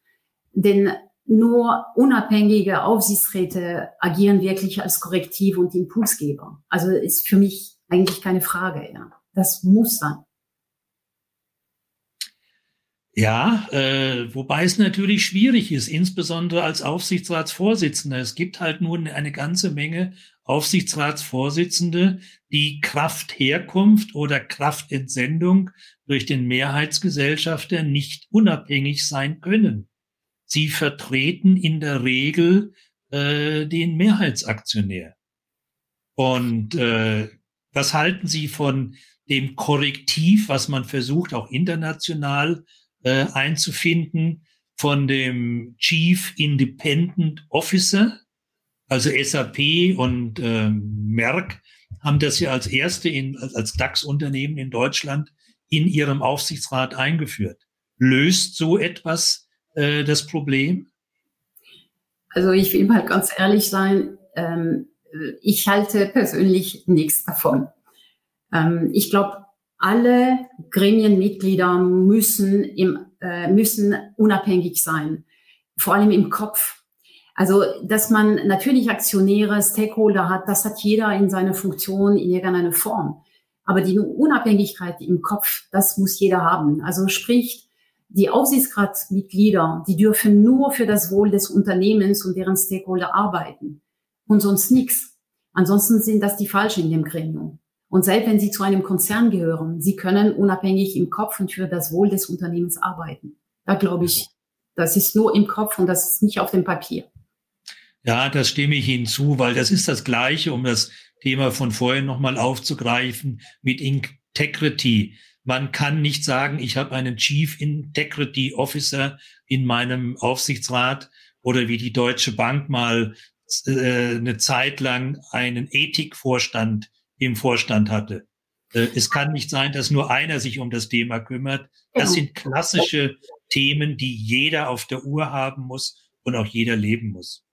Denn nur unabhängige Aufsichtsräte agieren wirklich als Korrektiv und Impulsgeber. Also ist für mich eigentlich keine Frage. Ja. Das muss sein. Ja, äh, wobei es natürlich schwierig ist, insbesondere als Aufsichtsratsvorsitzender. Es gibt halt nun eine ganze Menge Aufsichtsratsvorsitzende, die Kraftherkunft oder Kraftentsendung durch den Mehrheitsgesellschafter nicht unabhängig sein können. Sie vertreten in der Regel äh, den Mehrheitsaktionär. Und äh, was halten Sie von dem Korrektiv, was man versucht, auch international äh, einzufinden von dem Chief Independent Officer, also SAP und äh, Merck haben das ja als erste in, als DAX-Unternehmen in Deutschland in ihrem Aufsichtsrat eingeführt. Löst so etwas äh, das Problem? Also ich will mal ganz ehrlich sein, ähm, ich halte persönlich nichts davon. Ähm, ich glaube, alle Gremienmitglieder müssen, im, äh, müssen unabhängig sein, vor allem im Kopf. Also, dass man natürlich Aktionäre, Stakeholder hat, das hat jeder in seiner Funktion in irgendeiner Form. Aber die Unabhängigkeit im Kopf, das muss jeder haben. Also sprich, die Aufsichtsratsmitglieder, die dürfen nur für das Wohl des Unternehmens und deren Stakeholder arbeiten und sonst nichts. Ansonsten sind das die Falschen in dem Gremium. Und selbst wenn Sie zu einem Konzern gehören, Sie können unabhängig im Kopf und für das Wohl des Unternehmens arbeiten. Da glaube ich, das ist nur im Kopf und das ist nicht auf dem Papier. Ja, das stimme ich Ihnen zu, weil das ist das Gleiche, um das Thema von vorhin nochmal aufzugreifen, mit Integrity. Man kann nicht sagen, ich habe einen Chief Integrity Officer in meinem Aufsichtsrat oder wie die Deutsche Bank mal äh, eine Zeit lang einen Ethikvorstand im Vorstand hatte. Äh, es kann nicht sein, dass nur einer sich um das Thema kümmert. Das sind klassische Themen, die jeder auf der Uhr haben muss und auch jeder leben muss.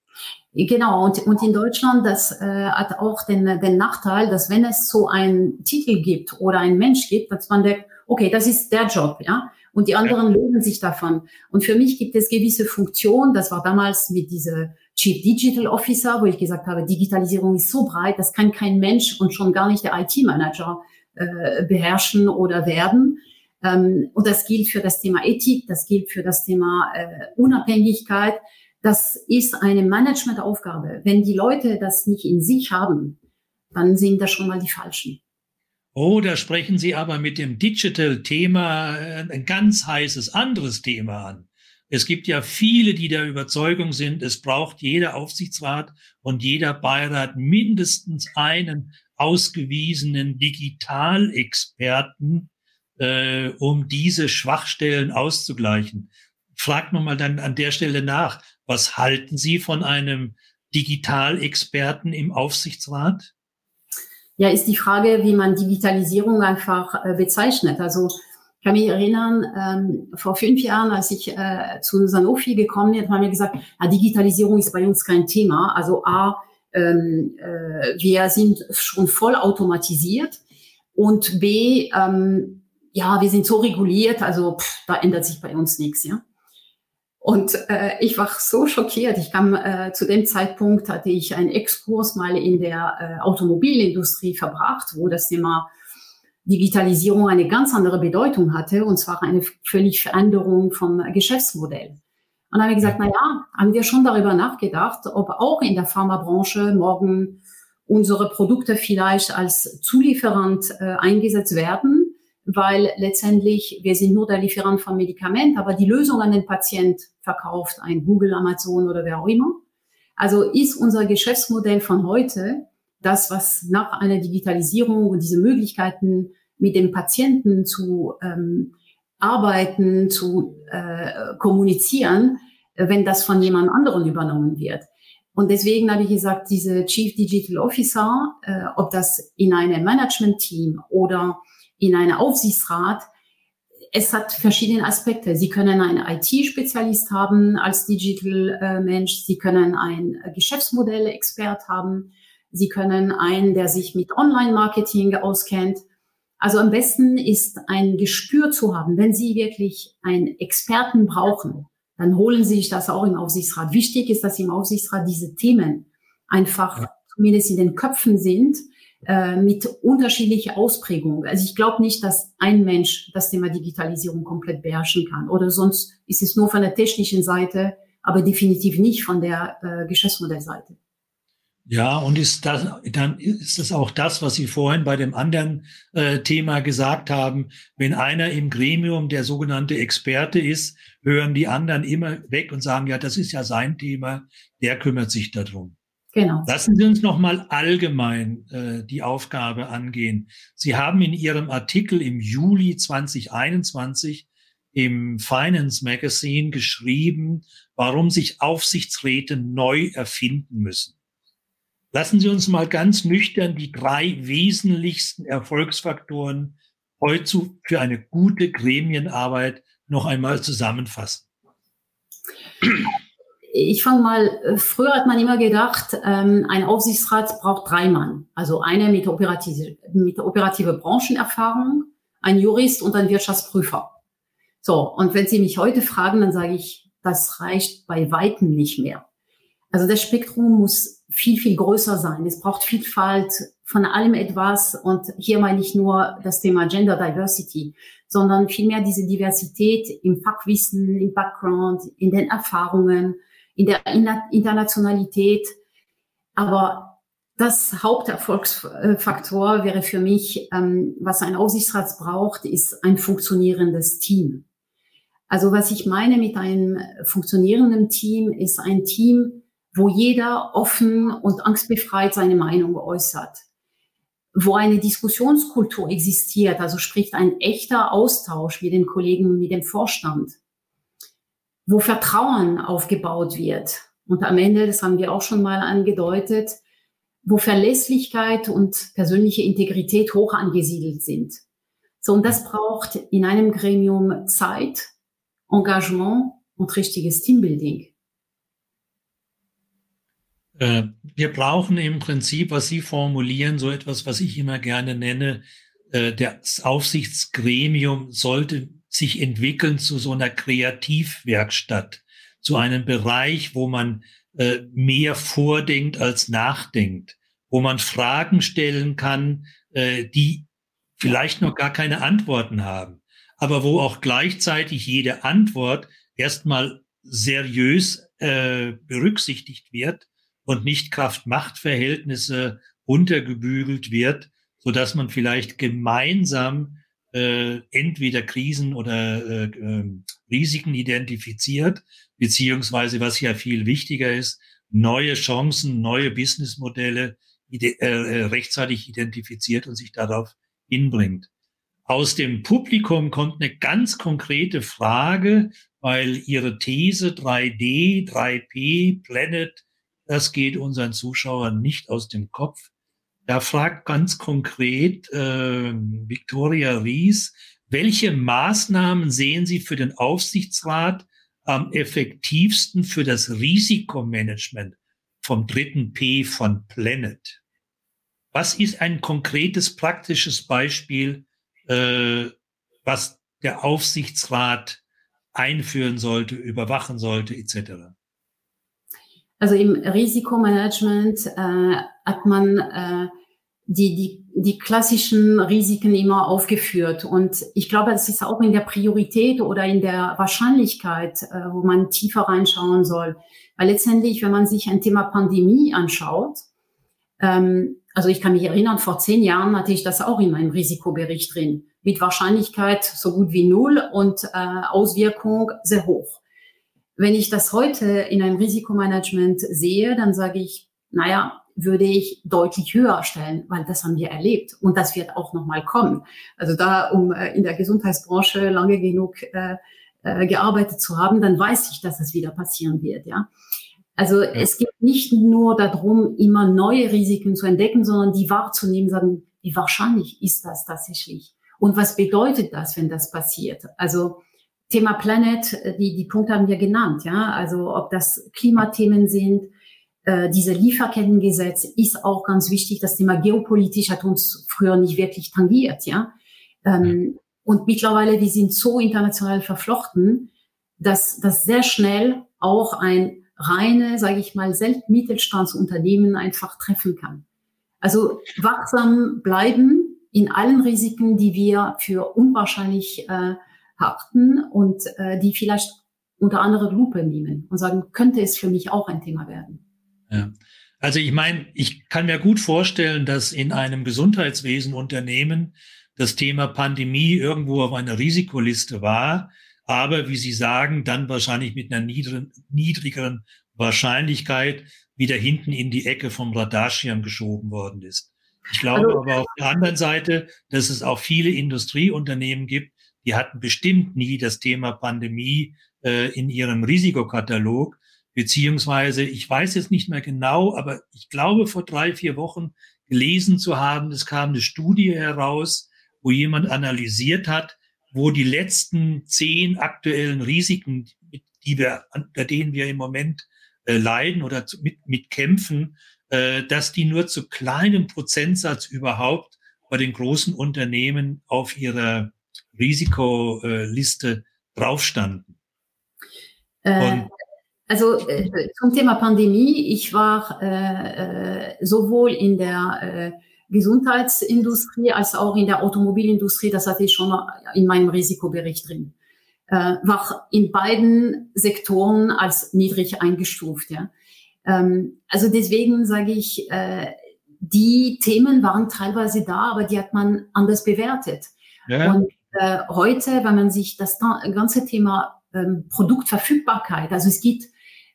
Genau, und, und in Deutschland, das äh, hat auch den, den Nachteil, dass wenn es so einen Titel gibt oder einen Mensch gibt, dass man denkt, okay, das ist der Job, ja, und die anderen ja. lösen sich davon. Und für mich gibt es gewisse Funktionen, das war damals mit dieser Chief Digital Officer, wo ich gesagt habe, Digitalisierung ist so breit, das kann kein Mensch und schon gar nicht der IT-Manager äh, beherrschen oder werden. Ähm, und das gilt für das Thema Ethik, das gilt für das Thema äh, Unabhängigkeit. Das ist eine Managementaufgabe. Wenn die Leute das nicht in sich haben, dann sind das schon mal die Falschen. Oh, da sprechen Sie aber mit dem Digital-Thema äh, ein ganz heißes anderes Thema an. Es gibt ja viele, die der Überzeugung sind, es braucht jeder Aufsichtsrat und jeder Beirat mindestens einen ausgewiesenen Digitalexperten, äh, um diese Schwachstellen auszugleichen. Fragt man mal dann an der Stelle nach, was halten Sie von einem Digitalexperten im Aufsichtsrat? Ja, ist die Frage, wie man Digitalisierung einfach äh, bezeichnet. Also kann mich erinnern, ähm, vor fünf Jahren, als ich äh, zu Sanofi gekommen bin, haben wir gesagt, ja, Digitalisierung ist bei uns kein Thema. Also A, ähm, äh, wir sind schon voll automatisiert und B, ähm, ja, wir sind so reguliert, also pff, da ändert sich bei uns nichts, ja. Und äh, ich war so schockiert. Ich kam äh, zu dem Zeitpunkt hatte ich einen Exkurs mal in der äh, Automobilindustrie verbracht, wo das Thema Digitalisierung eine ganz andere Bedeutung hatte, und zwar eine völlig Veränderung vom Geschäftsmodell. Und dann haben wir gesagt, na ja, haben wir schon darüber nachgedacht, ob auch in der Pharmabranche morgen unsere Produkte vielleicht als Zulieferant äh, eingesetzt werden weil letztendlich wir sind nur der Lieferant von Medikament, aber die Lösung an den Patient verkauft ein Google, Amazon oder wer auch immer. Also ist unser Geschäftsmodell von heute das, was nach einer Digitalisierung und diese Möglichkeiten mit dem Patienten zu ähm, arbeiten, zu äh, kommunizieren, wenn das von jemand anderen übernommen wird. Und deswegen habe ich gesagt, diese Chief Digital Officer, äh, ob das in einem Management-Team oder in einem Aufsichtsrat, es hat verschiedene Aspekte. Sie können einen IT-Spezialist haben als Digital-Mensch. Sie können einen Geschäftsmodell-Expert haben. Sie können einen, der sich mit Online-Marketing auskennt. Also am besten ist ein Gespür zu haben. Wenn Sie wirklich einen Experten brauchen, dann holen Sie sich das auch im Aufsichtsrat. Wichtig ist, dass im Aufsichtsrat diese Themen einfach ja. zumindest in den Köpfen sind äh, mit unterschiedlicher Ausprägung. Also ich glaube nicht, dass ein Mensch das Thema Digitalisierung komplett beherrschen kann. Oder sonst ist es nur von der technischen Seite, aber definitiv nicht von der äh, Geschäftsmodellseite. Ja, und ist das, dann ist das auch das, was Sie vorhin bei dem anderen äh, Thema gesagt haben. Wenn einer im Gremium der sogenannte Experte ist, hören die anderen immer weg und sagen, ja, das ist ja sein Thema, der kümmert sich darum. Genau. Lassen Sie uns noch mal allgemein äh, die Aufgabe angehen. Sie haben in Ihrem Artikel im Juli 2021 im Finance Magazine geschrieben, warum sich Aufsichtsräte neu erfinden müssen. Lassen Sie uns mal ganz nüchtern die drei wesentlichsten Erfolgsfaktoren heute für eine gute Gremienarbeit noch einmal zusammenfassen ich fange mal, äh, früher hat man immer gedacht, ähm, ein Aufsichtsrat braucht drei Mann. Also einer mit, operative, mit operative Branchenerfahrung, ein Jurist und ein Wirtschaftsprüfer. So, und wenn Sie mich heute fragen, dann sage ich, das reicht bei Weitem nicht mehr. Also das Spektrum muss viel, viel größer sein. Es braucht Vielfalt von allem etwas. Und hier meine ich nur das Thema Gender Diversity, sondern vielmehr diese Diversität im Fachwissen, im Background, in den Erfahrungen, in der Internationalität. Aber das Haupterfolgsfaktor wäre für mich, ähm, was ein Aufsichtsrat braucht, ist ein funktionierendes Team. Also was ich meine mit einem funktionierenden Team, ist ein Team, wo jeder offen und angstbefreit seine Meinung äußert, wo eine Diskussionskultur existiert, also spricht ein echter Austausch mit den Kollegen, mit dem Vorstand, wo Vertrauen aufgebaut wird. Und am Ende, das haben wir auch schon mal angedeutet, wo Verlässlichkeit und persönliche Integrität hoch angesiedelt sind. So, und das braucht in einem Gremium Zeit, Engagement und richtiges Teambuilding. Äh, wir brauchen im Prinzip, was Sie formulieren, so etwas, was ich immer gerne nenne, äh, das Aufsichtsgremium sollte sich entwickeln zu so einer Kreativwerkstatt, zu einem Bereich, wo man äh, mehr vordenkt als nachdenkt, wo man Fragen stellen kann, die vielleicht noch gar keine Antworten haben, aber wo auch gleichzeitig jede Antwort erstmal seriös berücksichtigt wird und nicht Kraft-Macht-Verhältnisse untergebügelt wird, so dass man vielleicht gemeinsam äh, entweder Krisen oder äh, äh, Risiken identifiziert, beziehungsweise was ja viel wichtiger ist, neue Chancen, neue Businessmodelle ide äh, äh, rechtzeitig identifiziert und sich darauf hinbringt. Aus dem Publikum kommt eine ganz konkrete Frage, weil Ihre These 3D, 3P, Planet das geht unseren Zuschauern nicht aus dem Kopf. Da fragt ganz konkret äh, Victoria Ries, welche Maßnahmen sehen Sie für den Aufsichtsrat am effektivsten für das Risikomanagement vom dritten P von Planet? Was ist ein konkretes, praktisches Beispiel, äh, was der Aufsichtsrat einführen sollte, überwachen sollte, etc.? Also im Risikomanagement äh, hat man äh, die, die, die klassischen Risiken immer aufgeführt. Und ich glaube, das ist auch in der Priorität oder in der Wahrscheinlichkeit, äh, wo man tiefer reinschauen soll. Weil letztendlich, wenn man sich ein Thema Pandemie anschaut, ähm, also ich kann mich erinnern, vor zehn Jahren hatte ich das auch in meinem Risikobericht drin. Mit Wahrscheinlichkeit so gut wie null und äh, Auswirkung sehr hoch. Wenn ich das heute in einem Risikomanagement sehe, dann sage ich, naja, würde ich deutlich höher stellen, weil das haben wir erlebt und das wird auch nochmal kommen. Also da, um äh, in der Gesundheitsbranche lange genug äh, äh, gearbeitet zu haben, dann weiß ich, dass das wieder passieren wird. Ja. Also ja. es geht nicht nur darum, immer neue Risiken zu entdecken, sondern die wahrzunehmen, sagen, wie wahrscheinlich ist das tatsächlich? Und was bedeutet das, wenn das passiert? Also Thema Planet, äh, die, die Punkte haben wir genannt, ja. Also ob das Klimathemen sind, äh, diese Lieferkettengesetz ist auch ganz wichtig. Das Thema geopolitisch hat uns früher nicht wirklich tangiert, ja. Ähm, und mittlerweile, wir sind so international verflochten, dass das sehr schnell auch ein reine, sage ich mal, Mittelstandsunternehmen einfach treffen kann. Also wachsam bleiben in allen Risiken, die wir für unwahrscheinlich äh, haften und äh, die vielleicht unter andere Lupe nehmen und sagen, könnte es für mich auch ein Thema werden. Ja. Also ich meine, ich kann mir gut vorstellen, dass in einem Gesundheitswesen Unternehmen das Thema Pandemie irgendwo auf einer Risikoliste war, aber wie Sie sagen, dann wahrscheinlich mit einer niedrigen, niedrigeren Wahrscheinlichkeit wieder hinten in die Ecke vom Radarschirm geschoben worden ist. Ich glaube also, aber auf der anderen Seite, dass es auch viele Industrieunternehmen gibt, die hatten bestimmt nie das Thema Pandemie äh, in ihrem Risikokatalog, beziehungsweise ich weiß jetzt nicht mehr genau, aber ich glaube vor drei, vier Wochen gelesen zu haben, es kam eine Studie heraus, wo jemand analysiert hat, wo die letzten zehn aktuellen Risiken, die wir, unter denen wir im Moment äh, leiden oder zu, mit, mit kämpfen, äh, dass die nur zu kleinem Prozentsatz überhaupt bei den großen Unternehmen auf ihrer Risikoliste drauf standen. Äh, also äh, zum Thema Pandemie, ich war äh, äh, sowohl in der äh, Gesundheitsindustrie als auch in der Automobilindustrie, das hatte ich schon in meinem Risikobericht drin, äh, war in beiden Sektoren als niedrig eingestuft. Ja. Ähm, also deswegen sage ich, äh, die Themen waren teilweise da, aber die hat man anders bewertet. Ja. Und äh, heute, wenn man sich das ganze Thema ähm, Produktverfügbarkeit, also es gibt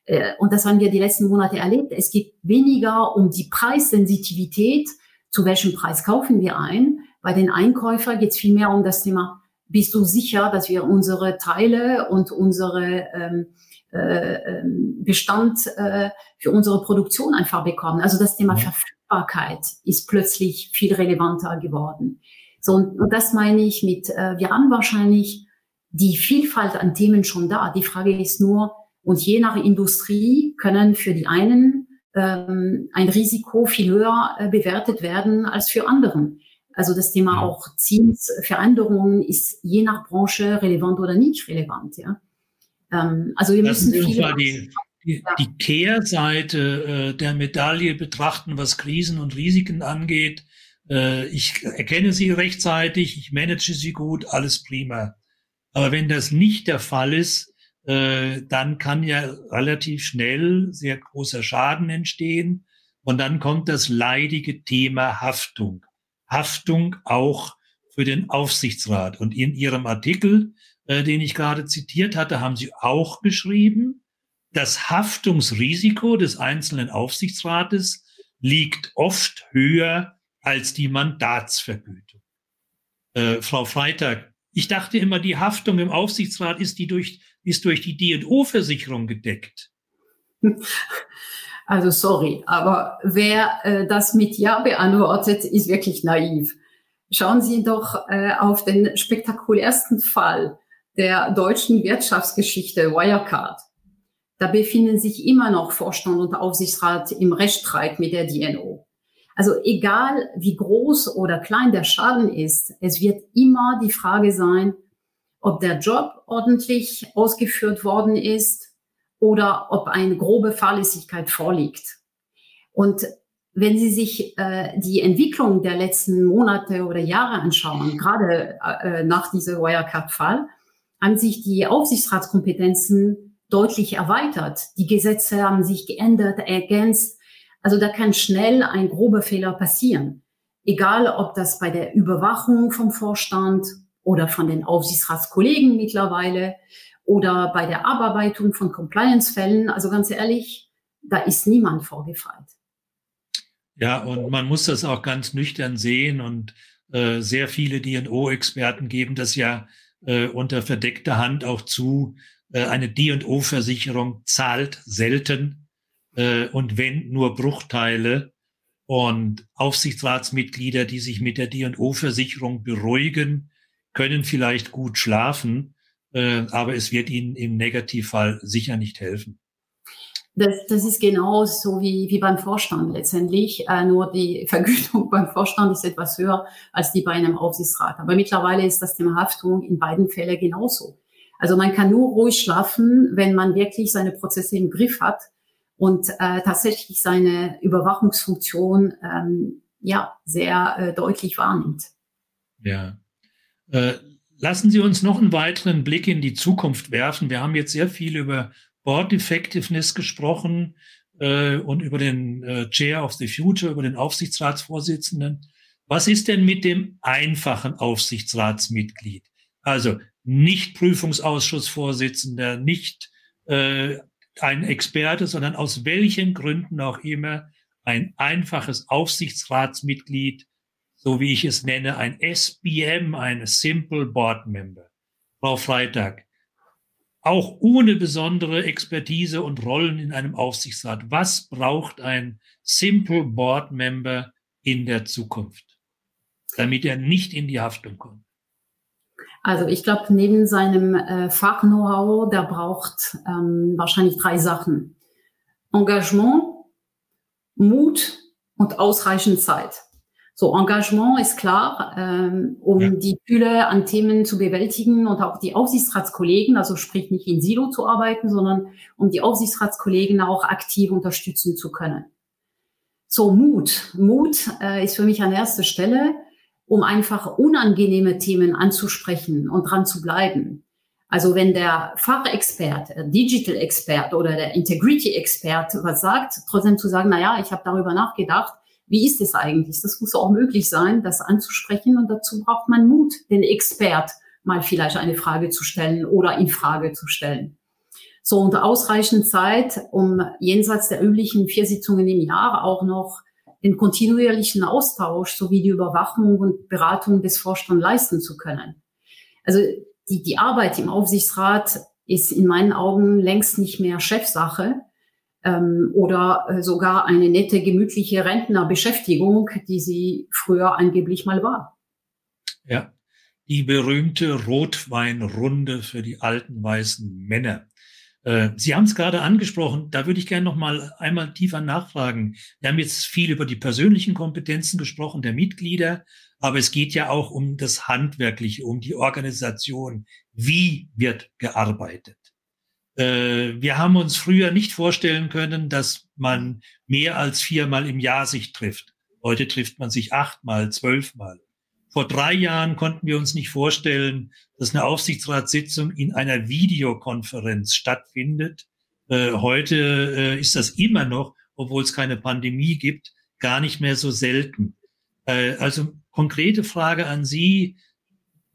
Äh, und das haben wir die letzten Monate erlebt. Es geht weniger um die Preissensitivität, zu welchem Preis kaufen wir ein. Bei den Einkäufern geht es vielmehr um das Thema, bist du sicher, dass wir unsere Teile und unsere ähm, äh, ähm, Bestand äh, für unsere Produktion einfach bekommen. Also das Thema Verfügbarkeit ist plötzlich viel relevanter geworden. So, und, und das meine ich mit, äh, wir haben wahrscheinlich die Vielfalt an Themen schon da. Die Frage ist nur, und je nach Industrie können für die einen ähm, ein Risiko viel höher äh, bewertet werden als für anderen. Also das Thema auch Zinsveränderungen ist je nach Branche relevant oder nicht relevant. Ja. Ähm, also wir Lassen müssen viele die, die, die Kehrseite äh, der Medaille betrachten, was Krisen und Risiken angeht. Äh, ich erkenne sie rechtzeitig, ich manage sie gut, alles prima. Aber wenn das nicht der Fall ist, äh, dann kann ja relativ schnell sehr großer Schaden entstehen. Und dann kommt das leidige Thema Haftung. Haftung auch für den Aufsichtsrat. Und in Ihrem Artikel, äh, den ich gerade zitiert hatte, haben Sie auch geschrieben, das Haftungsrisiko des einzelnen Aufsichtsrates liegt oft höher als die Mandatsvergütung. Äh, Frau Freitag, ich dachte immer, die Haftung im Aufsichtsrat ist, die durch, ist durch die D&O-Versicherung gedeckt. <laughs> Also sorry, aber wer äh, das mit Ja beantwortet, ist wirklich naiv. Schauen Sie doch äh, auf den spektakulärsten Fall der deutschen Wirtschaftsgeschichte, Wirecard. Da befinden sich immer noch Vorstand und Aufsichtsrat im Rechtsstreit mit der DNO. Also egal wie groß oder klein der Schaden ist, es wird immer die Frage sein, ob der Job ordentlich ausgeführt worden ist oder ob eine grobe Fahrlässigkeit vorliegt. Und wenn Sie sich äh, die Entwicklung der letzten Monate oder Jahre anschauen, gerade äh, nach diesem Wirecard-Fall, haben sich die Aufsichtsratskompetenzen deutlich erweitert. Die Gesetze haben sich geändert, ergänzt. Also da kann schnell ein grober Fehler passieren. Egal, ob das bei der Überwachung vom Vorstand oder von den Aufsichtsratskollegen mittlerweile oder bei der Abarbeitung von Compliance-Fällen. Also ganz ehrlich, da ist niemand vorgefallen. Ja, und man muss das auch ganz nüchtern sehen und äh, sehr viele DO-Experten geben das ja äh, unter verdeckter Hand auch zu. Äh, eine DO-Versicherung zahlt selten äh, und wenn nur Bruchteile und Aufsichtsratsmitglieder, die sich mit der D&O-Versicherung beruhigen, können vielleicht gut schlafen, äh, aber es wird ihnen im Negativfall sicher nicht helfen. Das, das ist genau so wie, wie beim Vorstand letztendlich. Äh, nur die <laughs> Vergütung beim Vorstand ist etwas höher als die bei einem Aufsichtsrat. Aber mittlerweile ist das Thema Haftung in beiden Fällen genauso. Also man kann nur ruhig schlafen, wenn man wirklich seine Prozesse im Griff hat und äh, tatsächlich seine Überwachungsfunktion ähm, ja sehr äh, deutlich wahrnimmt. Ja. Äh, lassen Sie uns noch einen weiteren Blick in die Zukunft werfen. Wir haben jetzt sehr viel über Board Effectiveness gesprochen äh, und über den äh, Chair of the Future, über den Aufsichtsratsvorsitzenden. Was ist denn mit dem einfachen Aufsichtsratsmitglied? Also nicht Prüfungsausschussvorsitzender, nicht äh, ein Experte, sondern aus welchen Gründen auch immer ein einfaches Aufsichtsratsmitglied, so wie ich es nenne, ein SBM, ein Simple Board Member. Frau Freitag, auch ohne besondere Expertise und Rollen in einem Aufsichtsrat. Was braucht ein Simple Board Member in der Zukunft, damit er nicht in die Haftung kommt? Also ich glaube, neben seinem äh, Fach-Know-how, der braucht ähm, wahrscheinlich drei Sachen. Engagement, Mut und ausreichend Zeit. So, Engagement ist klar, ähm, um ja. die Fülle an Themen zu bewältigen und auch die Aufsichtsratskollegen, also sprich nicht in Silo zu arbeiten, sondern um die Aufsichtsratskollegen auch aktiv unterstützen zu können. So, Mut. Mut äh, ist für mich an erster Stelle um einfach unangenehme Themen anzusprechen und dran zu bleiben. Also wenn der Fachexperte, Digital Expert oder der Integrity Expert was sagt, trotzdem zu sagen, na ja, ich habe darüber nachgedacht, wie ist es eigentlich? Das muss auch möglich sein, das anzusprechen und dazu braucht man Mut, den Expert mal vielleicht eine Frage zu stellen oder in Frage zu stellen. So unter ausreichend Zeit, um jenseits der üblichen vier Sitzungen im Jahr auch noch den kontinuierlichen Austausch sowie die Überwachung und Beratung des Vorstands leisten zu können. Also die, die Arbeit im Aufsichtsrat ist in meinen Augen längst nicht mehr Chefsache ähm, oder äh, sogar eine nette, gemütliche Rentnerbeschäftigung, die sie früher angeblich mal war. Ja, die berühmte Rotweinrunde für die alten weißen Männer. Äh, sie haben es gerade angesprochen, da würde ich gerne noch mal einmal tiefer nachfragen. Wir haben jetzt viel über die persönlichen Kompetenzen gesprochen der Mitglieder, aber es geht ja auch um das Handwerkliche, um die Organisation. Wie wird gearbeitet? Äh, wir haben uns früher nicht vorstellen können, dass man mehr als viermal im Jahr sich trifft. Heute trifft man sich achtmal, zwölfmal. Vor drei Jahren konnten wir uns nicht vorstellen, dass eine Aufsichtsratssitzung in einer Videokonferenz stattfindet. Äh, heute äh, ist das immer noch, obwohl es keine Pandemie gibt, gar nicht mehr so selten. Äh, also konkrete Frage an Sie.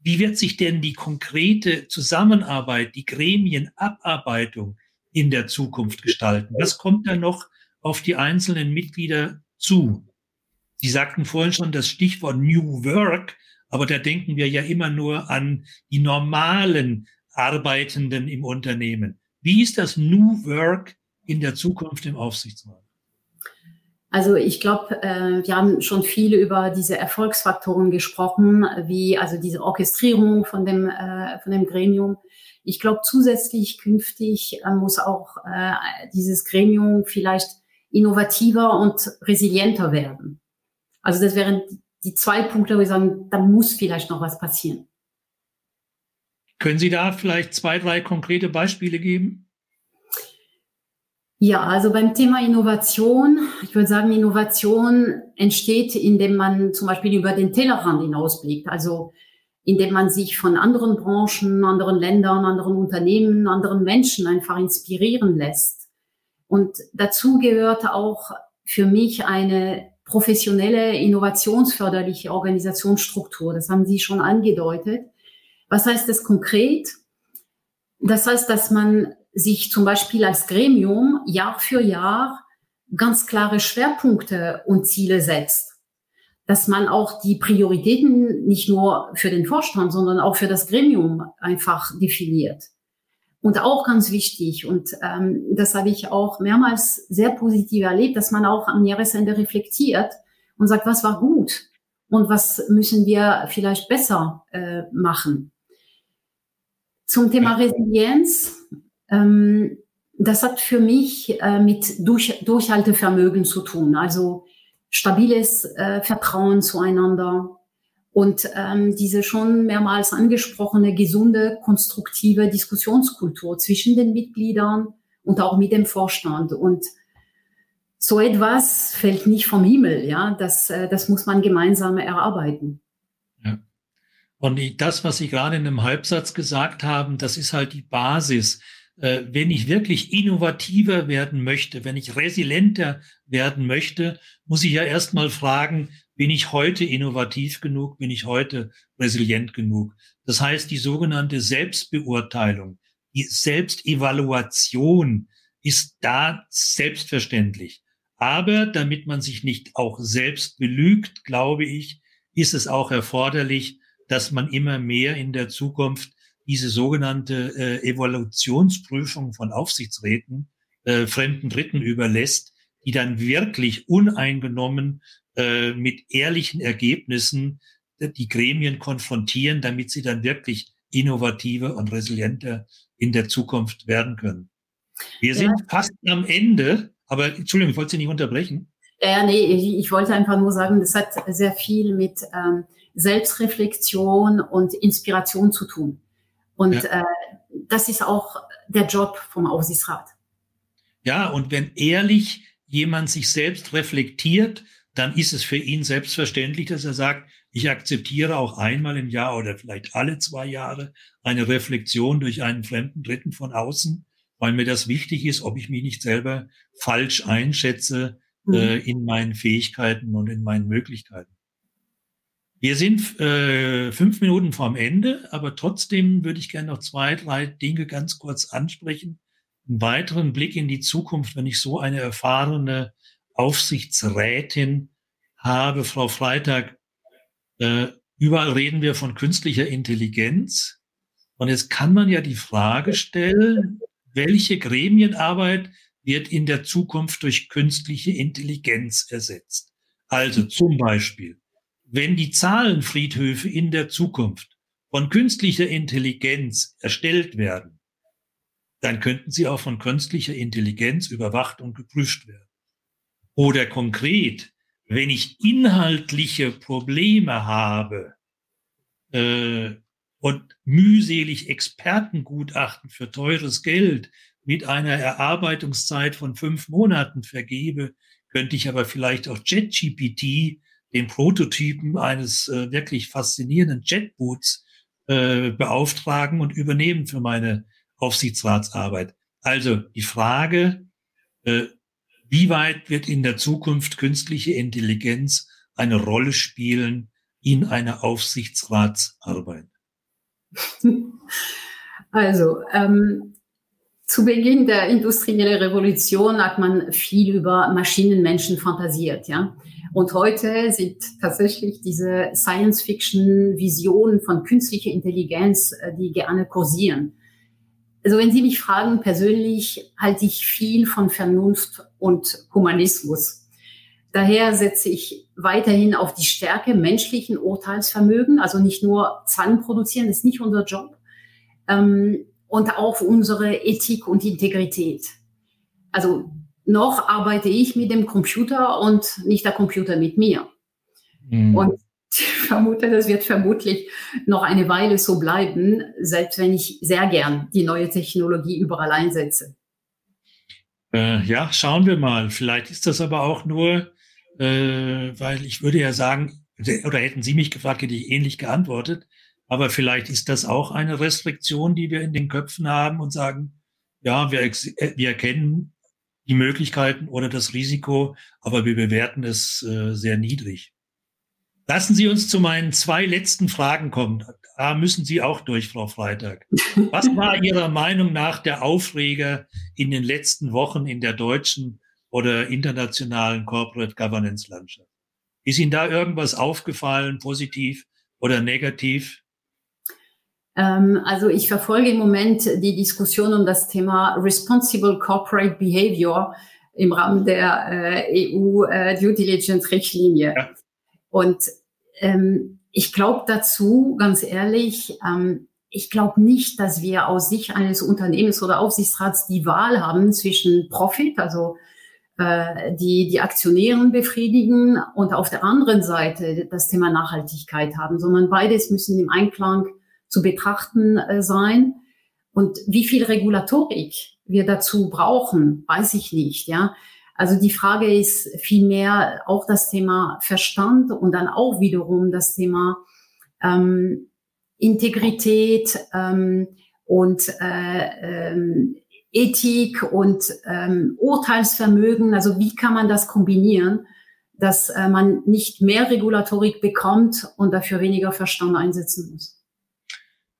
Wie wird sich denn die konkrete Zusammenarbeit, die Gremienabarbeitung in der Zukunft gestalten? Was kommt da noch auf die einzelnen Mitglieder zu? Sie sagten vorhin schon das Stichwort New Work, aber da denken wir ja immer nur an die normalen Arbeitenden im Unternehmen. Wie ist das New Work in der Zukunft im Aufsichtsrat? Also ich glaube, äh, wir haben schon viel über diese Erfolgsfaktoren gesprochen, wie also diese Orchestrierung von dem äh, von dem Gremium. Ich glaube zusätzlich künftig äh, muss auch äh, dieses Gremium vielleicht innovativer und resilienter werden. Also das wären die zwei Punkte, wo wir sagen, da muss vielleicht noch was passieren. Können Sie da vielleicht zwei, drei konkrete Beispiele geben? Ja, also beim Thema Innovation, ich würde sagen, Innovation entsteht, indem man zum Beispiel über den Tellerrand hinausblickt. Also indem man sich von anderen Branchen, anderen Ländern, anderen Unternehmen, anderen Menschen einfach inspirieren lässt. Und dazu gehört auch für mich eine professionelle, innovationsförderliche Organisationsstruktur. Das haben Sie schon angedeutet. Was heißt das konkret? Das heißt, dass man sich zum Beispiel als Gremium Jahr für Jahr ganz klare Schwerpunkte und Ziele setzt. Dass man auch die Prioritäten nicht nur für den Vorstand, sondern auch für das Gremium einfach definiert. Und auch ganz wichtig, und ähm, das habe ich auch mehrmals sehr positiv erlebt, dass man auch am Jahresende reflektiert und sagt, was war gut und was müssen wir vielleicht besser äh, machen. Zum Thema Resilienz, ähm, das hat für mich äh, mit Durch Durchhaltevermögen zu tun, also stabiles äh, Vertrauen zueinander, und ähm, diese schon mehrmals angesprochene gesunde, konstruktive Diskussionskultur zwischen den Mitgliedern und auch mit dem Vorstand. Und so etwas fällt nicht vom Himmel, ja. Das, äh, das muss man gemeinsam erarbeiten. Ja. Und das, was Sie gerade in einem Halbsatz gesagt haben, das ist halt die Basis. Äh, wenn ich wirklich innovativer werden möchte, wenn ich resilienter werden möchte, muss ich ja erstmal fragen, bin ich heute innovativ genug? Bin ich heute resilient genug? Das heißt, die sogenannte Selbstbeurteilung, die Selbstevaluation ist da selbstverständlich. Aber damit man sich nicht auch selbst belügt, glaube ich, ist es auch erforderlich, dass man immer mehr in der Zukunft diese sogenannte äh, Evaluationsprüfung von Aufsichtsräten äh, fremden Dritten überlässt, die dann wirklich uneingenommen äh, mit ehrlichen Ergebnissen die Gremien konfrontieren, damit sie dann wirklich innovativer und resilienter in der Zukunft werden können. Wir sind ja. fast am Ende, aber Entschuldigung, ich wollte Sie nicht unterbrechen. Ja, nee, ich, ich wollte einfach nur sagen, das hat sehr viel mit ähm, Selbstreflexion und Inspiration zu tun. Und ja. äh, das ist auch der Job vom Aufsichtsrat. Ja, und wenn ehrlich jemand sich selbst reflektiert, dann ist es für ihn selbstverständlich, dass er sagt, ich akzeptiere auch einmal im Jahr oder vielleicht alle zwei Jahre eine Reflexion durch einen fremden Dritten von außen, weil mir das wichtig ist, ob ich mich nicht selber falsch einschätze mhm. äh, in meinen Fähigkeiten und in meinen Möglichkeiten. Wir sind äh, fünf Minuten vorm Ende, aber trotzdem würde ich gerne noch zwei, drei Dinge ganz kurz ansprechen, einen weiteren Blick in die Zukunft, wenn ich so eine erfahrene Aufsichtsrätin habe, Frau Freitag, äh, überall reden wir von künstlicher Intelligenz. Und jetzt kann man ja die Frage stellen, welche Gremienarbeit wird in der Zukunft durch künstliche Intelligenz ersetzt? Also zum Beispiel, wenn die Zahlenfriedhöfe in der Zukunft von künstlicher Intelligenz erstellt werden, dann könnten sie auch von künstlicher Intelligenz überwacht und geprüft werden. Oder konkret, wenn ich inhaltliche Probleme habe äh, und mühselig Expertengutachten für teures Geld mit einer Erarbeitungszeit von fünf Monaten vergebe, könnte ich aber vielleicht auch JetGPT, den Prototypen eines äh, wirklich faszinierenden Jetboots, äh, beauftragen und übernehmen für meine Aufsichtsratsarbeit. Also die Frage, äh, wie weit wird in der Zukunft künstliche Intelligenz eine Rolle spielen in einer Aufsichtsratsarbeit? <laughs> Also, ähm, zu Beginn der industriellen Revolution hat man viel über Maschinenmenschen fantasiert, ja. Und heute sind tatsächlich diese Science-Fiction-Visionen von künstlicher Intelligenz, äh, die gerne kursieren. Also wenn Sie mich fragen, persönlich halte ich viel von Vernunft und Humanismus. Daher setze ich weiterhin auf die Stärke menschlichen Urteilsvermögen, also nicht nur Zahlen produzieren, ist nicht unser Job, ähm, und auf unsere Ethik und Integrität. Also noch arbeite ich mit dem Computer und nicht der Computer mit mir. Mhm. Und <laughs> vermute, das wird vermutlich noch eine Weile so bleiben, selbst wenn ich sehr gern die neue Technologie überall einsetze. Äh, ja, schauen wir mal. Vielleicht ist das aber auch nur, äh, weil ich würde ja sagen, oder hätten Sie mich gefragt, hätte ich ähnlich geantwortet. Aber vielleicht ist das auch eine Restriktion, die wir in den Köpfen haben und sagen, ja, wir, äh, wir erkennen die Möglichkeiten oder das Risiko, aber wir bewerten es äh, sehr niedrig. Lassen Sie uns zu meinen zwei letzten Fragen kommen. Da müssen Sie auch durch, Frau Freitag. Was <laughs> war Ihrer Meinung nach der Aufreger in den letzten Wochen in der deutschen oder internationalen Corporate Governance Landschaft? Ist Ihnen da irgendwas aufgefallen, positiv oder negativ? Ähm, also ich verfolge im Moment die Diskussion um das Thema Responsible Corporate Behavior im Rahmen der äh, EU äh, Due Diligence Richtlinie. Ja. Und ähm, ich glaube dazu, ganz ehrlich, ähm, ich glaube nicht, dass wir aus Sicht eines Unternehmens oder Aufsichtsrats die Wahl haben zwischen Profit, also äh, die die Aktionären befriedigen und auf der anderen Seite das Thema Nachhaltigkeit haben, sondern beides müssen im Einklang zu betrachten äh, sein. Und wie viel Regulatorik wir dazu brauchen, weiß ich nicht, ja. Also die Frage ist vielmehr auch das Thema Verstand und dann auch wiederum das Thema ähm, Integrität ähm, und äh, ähm, Ethik und ähm, Urteilsvermögen. Also wie kann man das kombinieren, dass äh, man nicht mehr Regulatorik bekommt und dafür weniger Verstand einsetzen muss?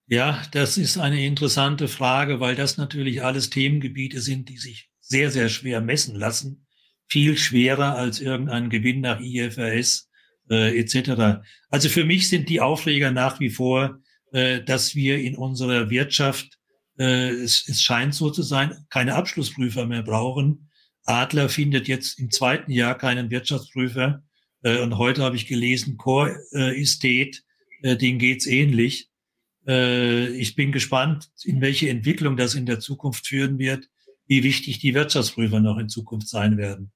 Ja, das ist eine interessante Frage, weil das natürlich alles Themengebiete sind, die sich sehr, sehr schwer messen lassen viel schwerer als irgendein Gewinn nach IFRS äh, etc. Also für mich sind die Aufreger nach wie vor, äh, dass wir in unserer Wirtschaft, äh, es, es scheint so zu sein, keine Abschlussprüfer mehr brauchen. Adler findet jetzt im zweiten Jahr keinen Wirtschaftsprüfer. Äh, und heute habe ich gelesen, Core äh, Estate, äh, denen geht's ähnlich. Äh, ich bin gespannt, in welche Entwicklung das in der Zukunft führen wird, wie wichtig die Wirtschaftsprüfer noch in Zukunft sein werden.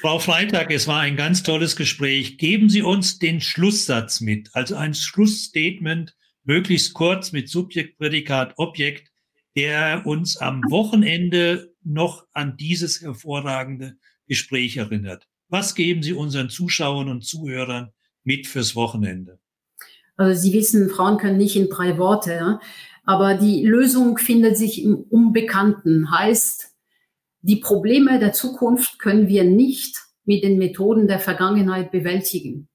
Frau Freitag, es war ein ganz tolles Gespräch. Geben Sie uns den Schlusssatz mit, also ein Schlussstatement, möglichst kurz mit Subjekt, Prädikat, Objekt, der uns am Wochenende noch an dieses hervorragende Gespräch erinnert. Was geben Sie unseren Zuschauern und Zuhörern mit fürs Wochenende? Also Sie wissen, Frauen können nicht in drei Worte, aber die Lösung findet sich im Unbekannten, heißt, die Probleme der Zukunft können wir nicht mit den Methoden der Vergangenheit bewältigen.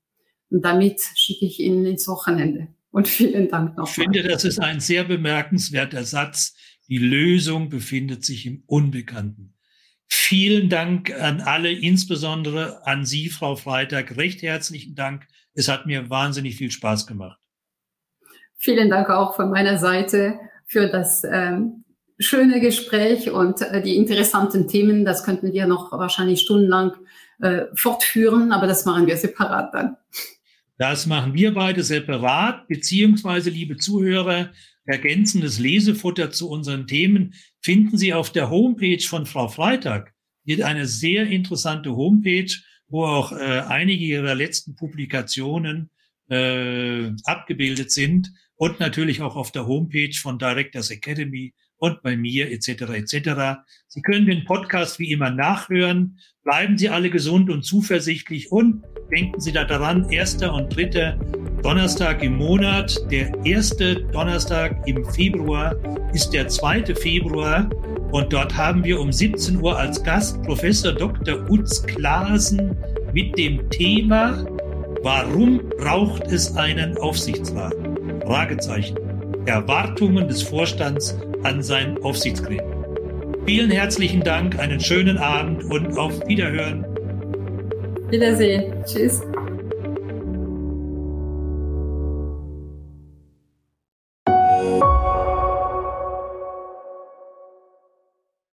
Und damit schicke ich Ihnen ins Wochenende. Und vielen Dank noch. Ich finde, das ist ein sehr bemerkenswerter Satz. Die Lösung befindet sich im Unbekannten. Vielen Dank an alle, insbesondere an Sie, Frau Freitag. Recht herzlichen Dank. Es hat mir wahnsinnig viel Spaß gemacht. Vielen Dank auch von meiner Seite für das ähm, schöne Gespräch und äh, die interessanten Themen. Das könnten wir noch wahrscheinlich stundenlang äh, fortführen, aber das machen wir separat dann. Das machen wir beide separat, beziehungsweise, liebe Zuhörer, ergänzendes Lesefutter zu unseren Themen finden Sie auf der Homepage von Frau Freitag. Hat eine sehr interessante Homepage, wo auch äh, einige ihrer letzten Publikationen äh, abgebildet sind und natürlich auch auf der Homepage von Directors Academy und bei mir etc. etc. Sie können den Podcast wie immer nachhören. Bleiben Sie alle gesund und zuversichtlich und denken Sie da daran, erster und dritter Donnerstag im Monat. Der erste Donnerstag im Februar ist der zweite Februar und dort haben wir um 17 Uhr als Gast Professor Dr. Utz Klaasen mit dem Thema Warum braucht es einen Aufsichtsrat? Fragezeichen. Erwartungen des Vorstands an sein Aufsichtsgremium. Vielen herzlichen Dank, einen schönen Abend und auf Wiederhören. Wiedersehen. Tschüss.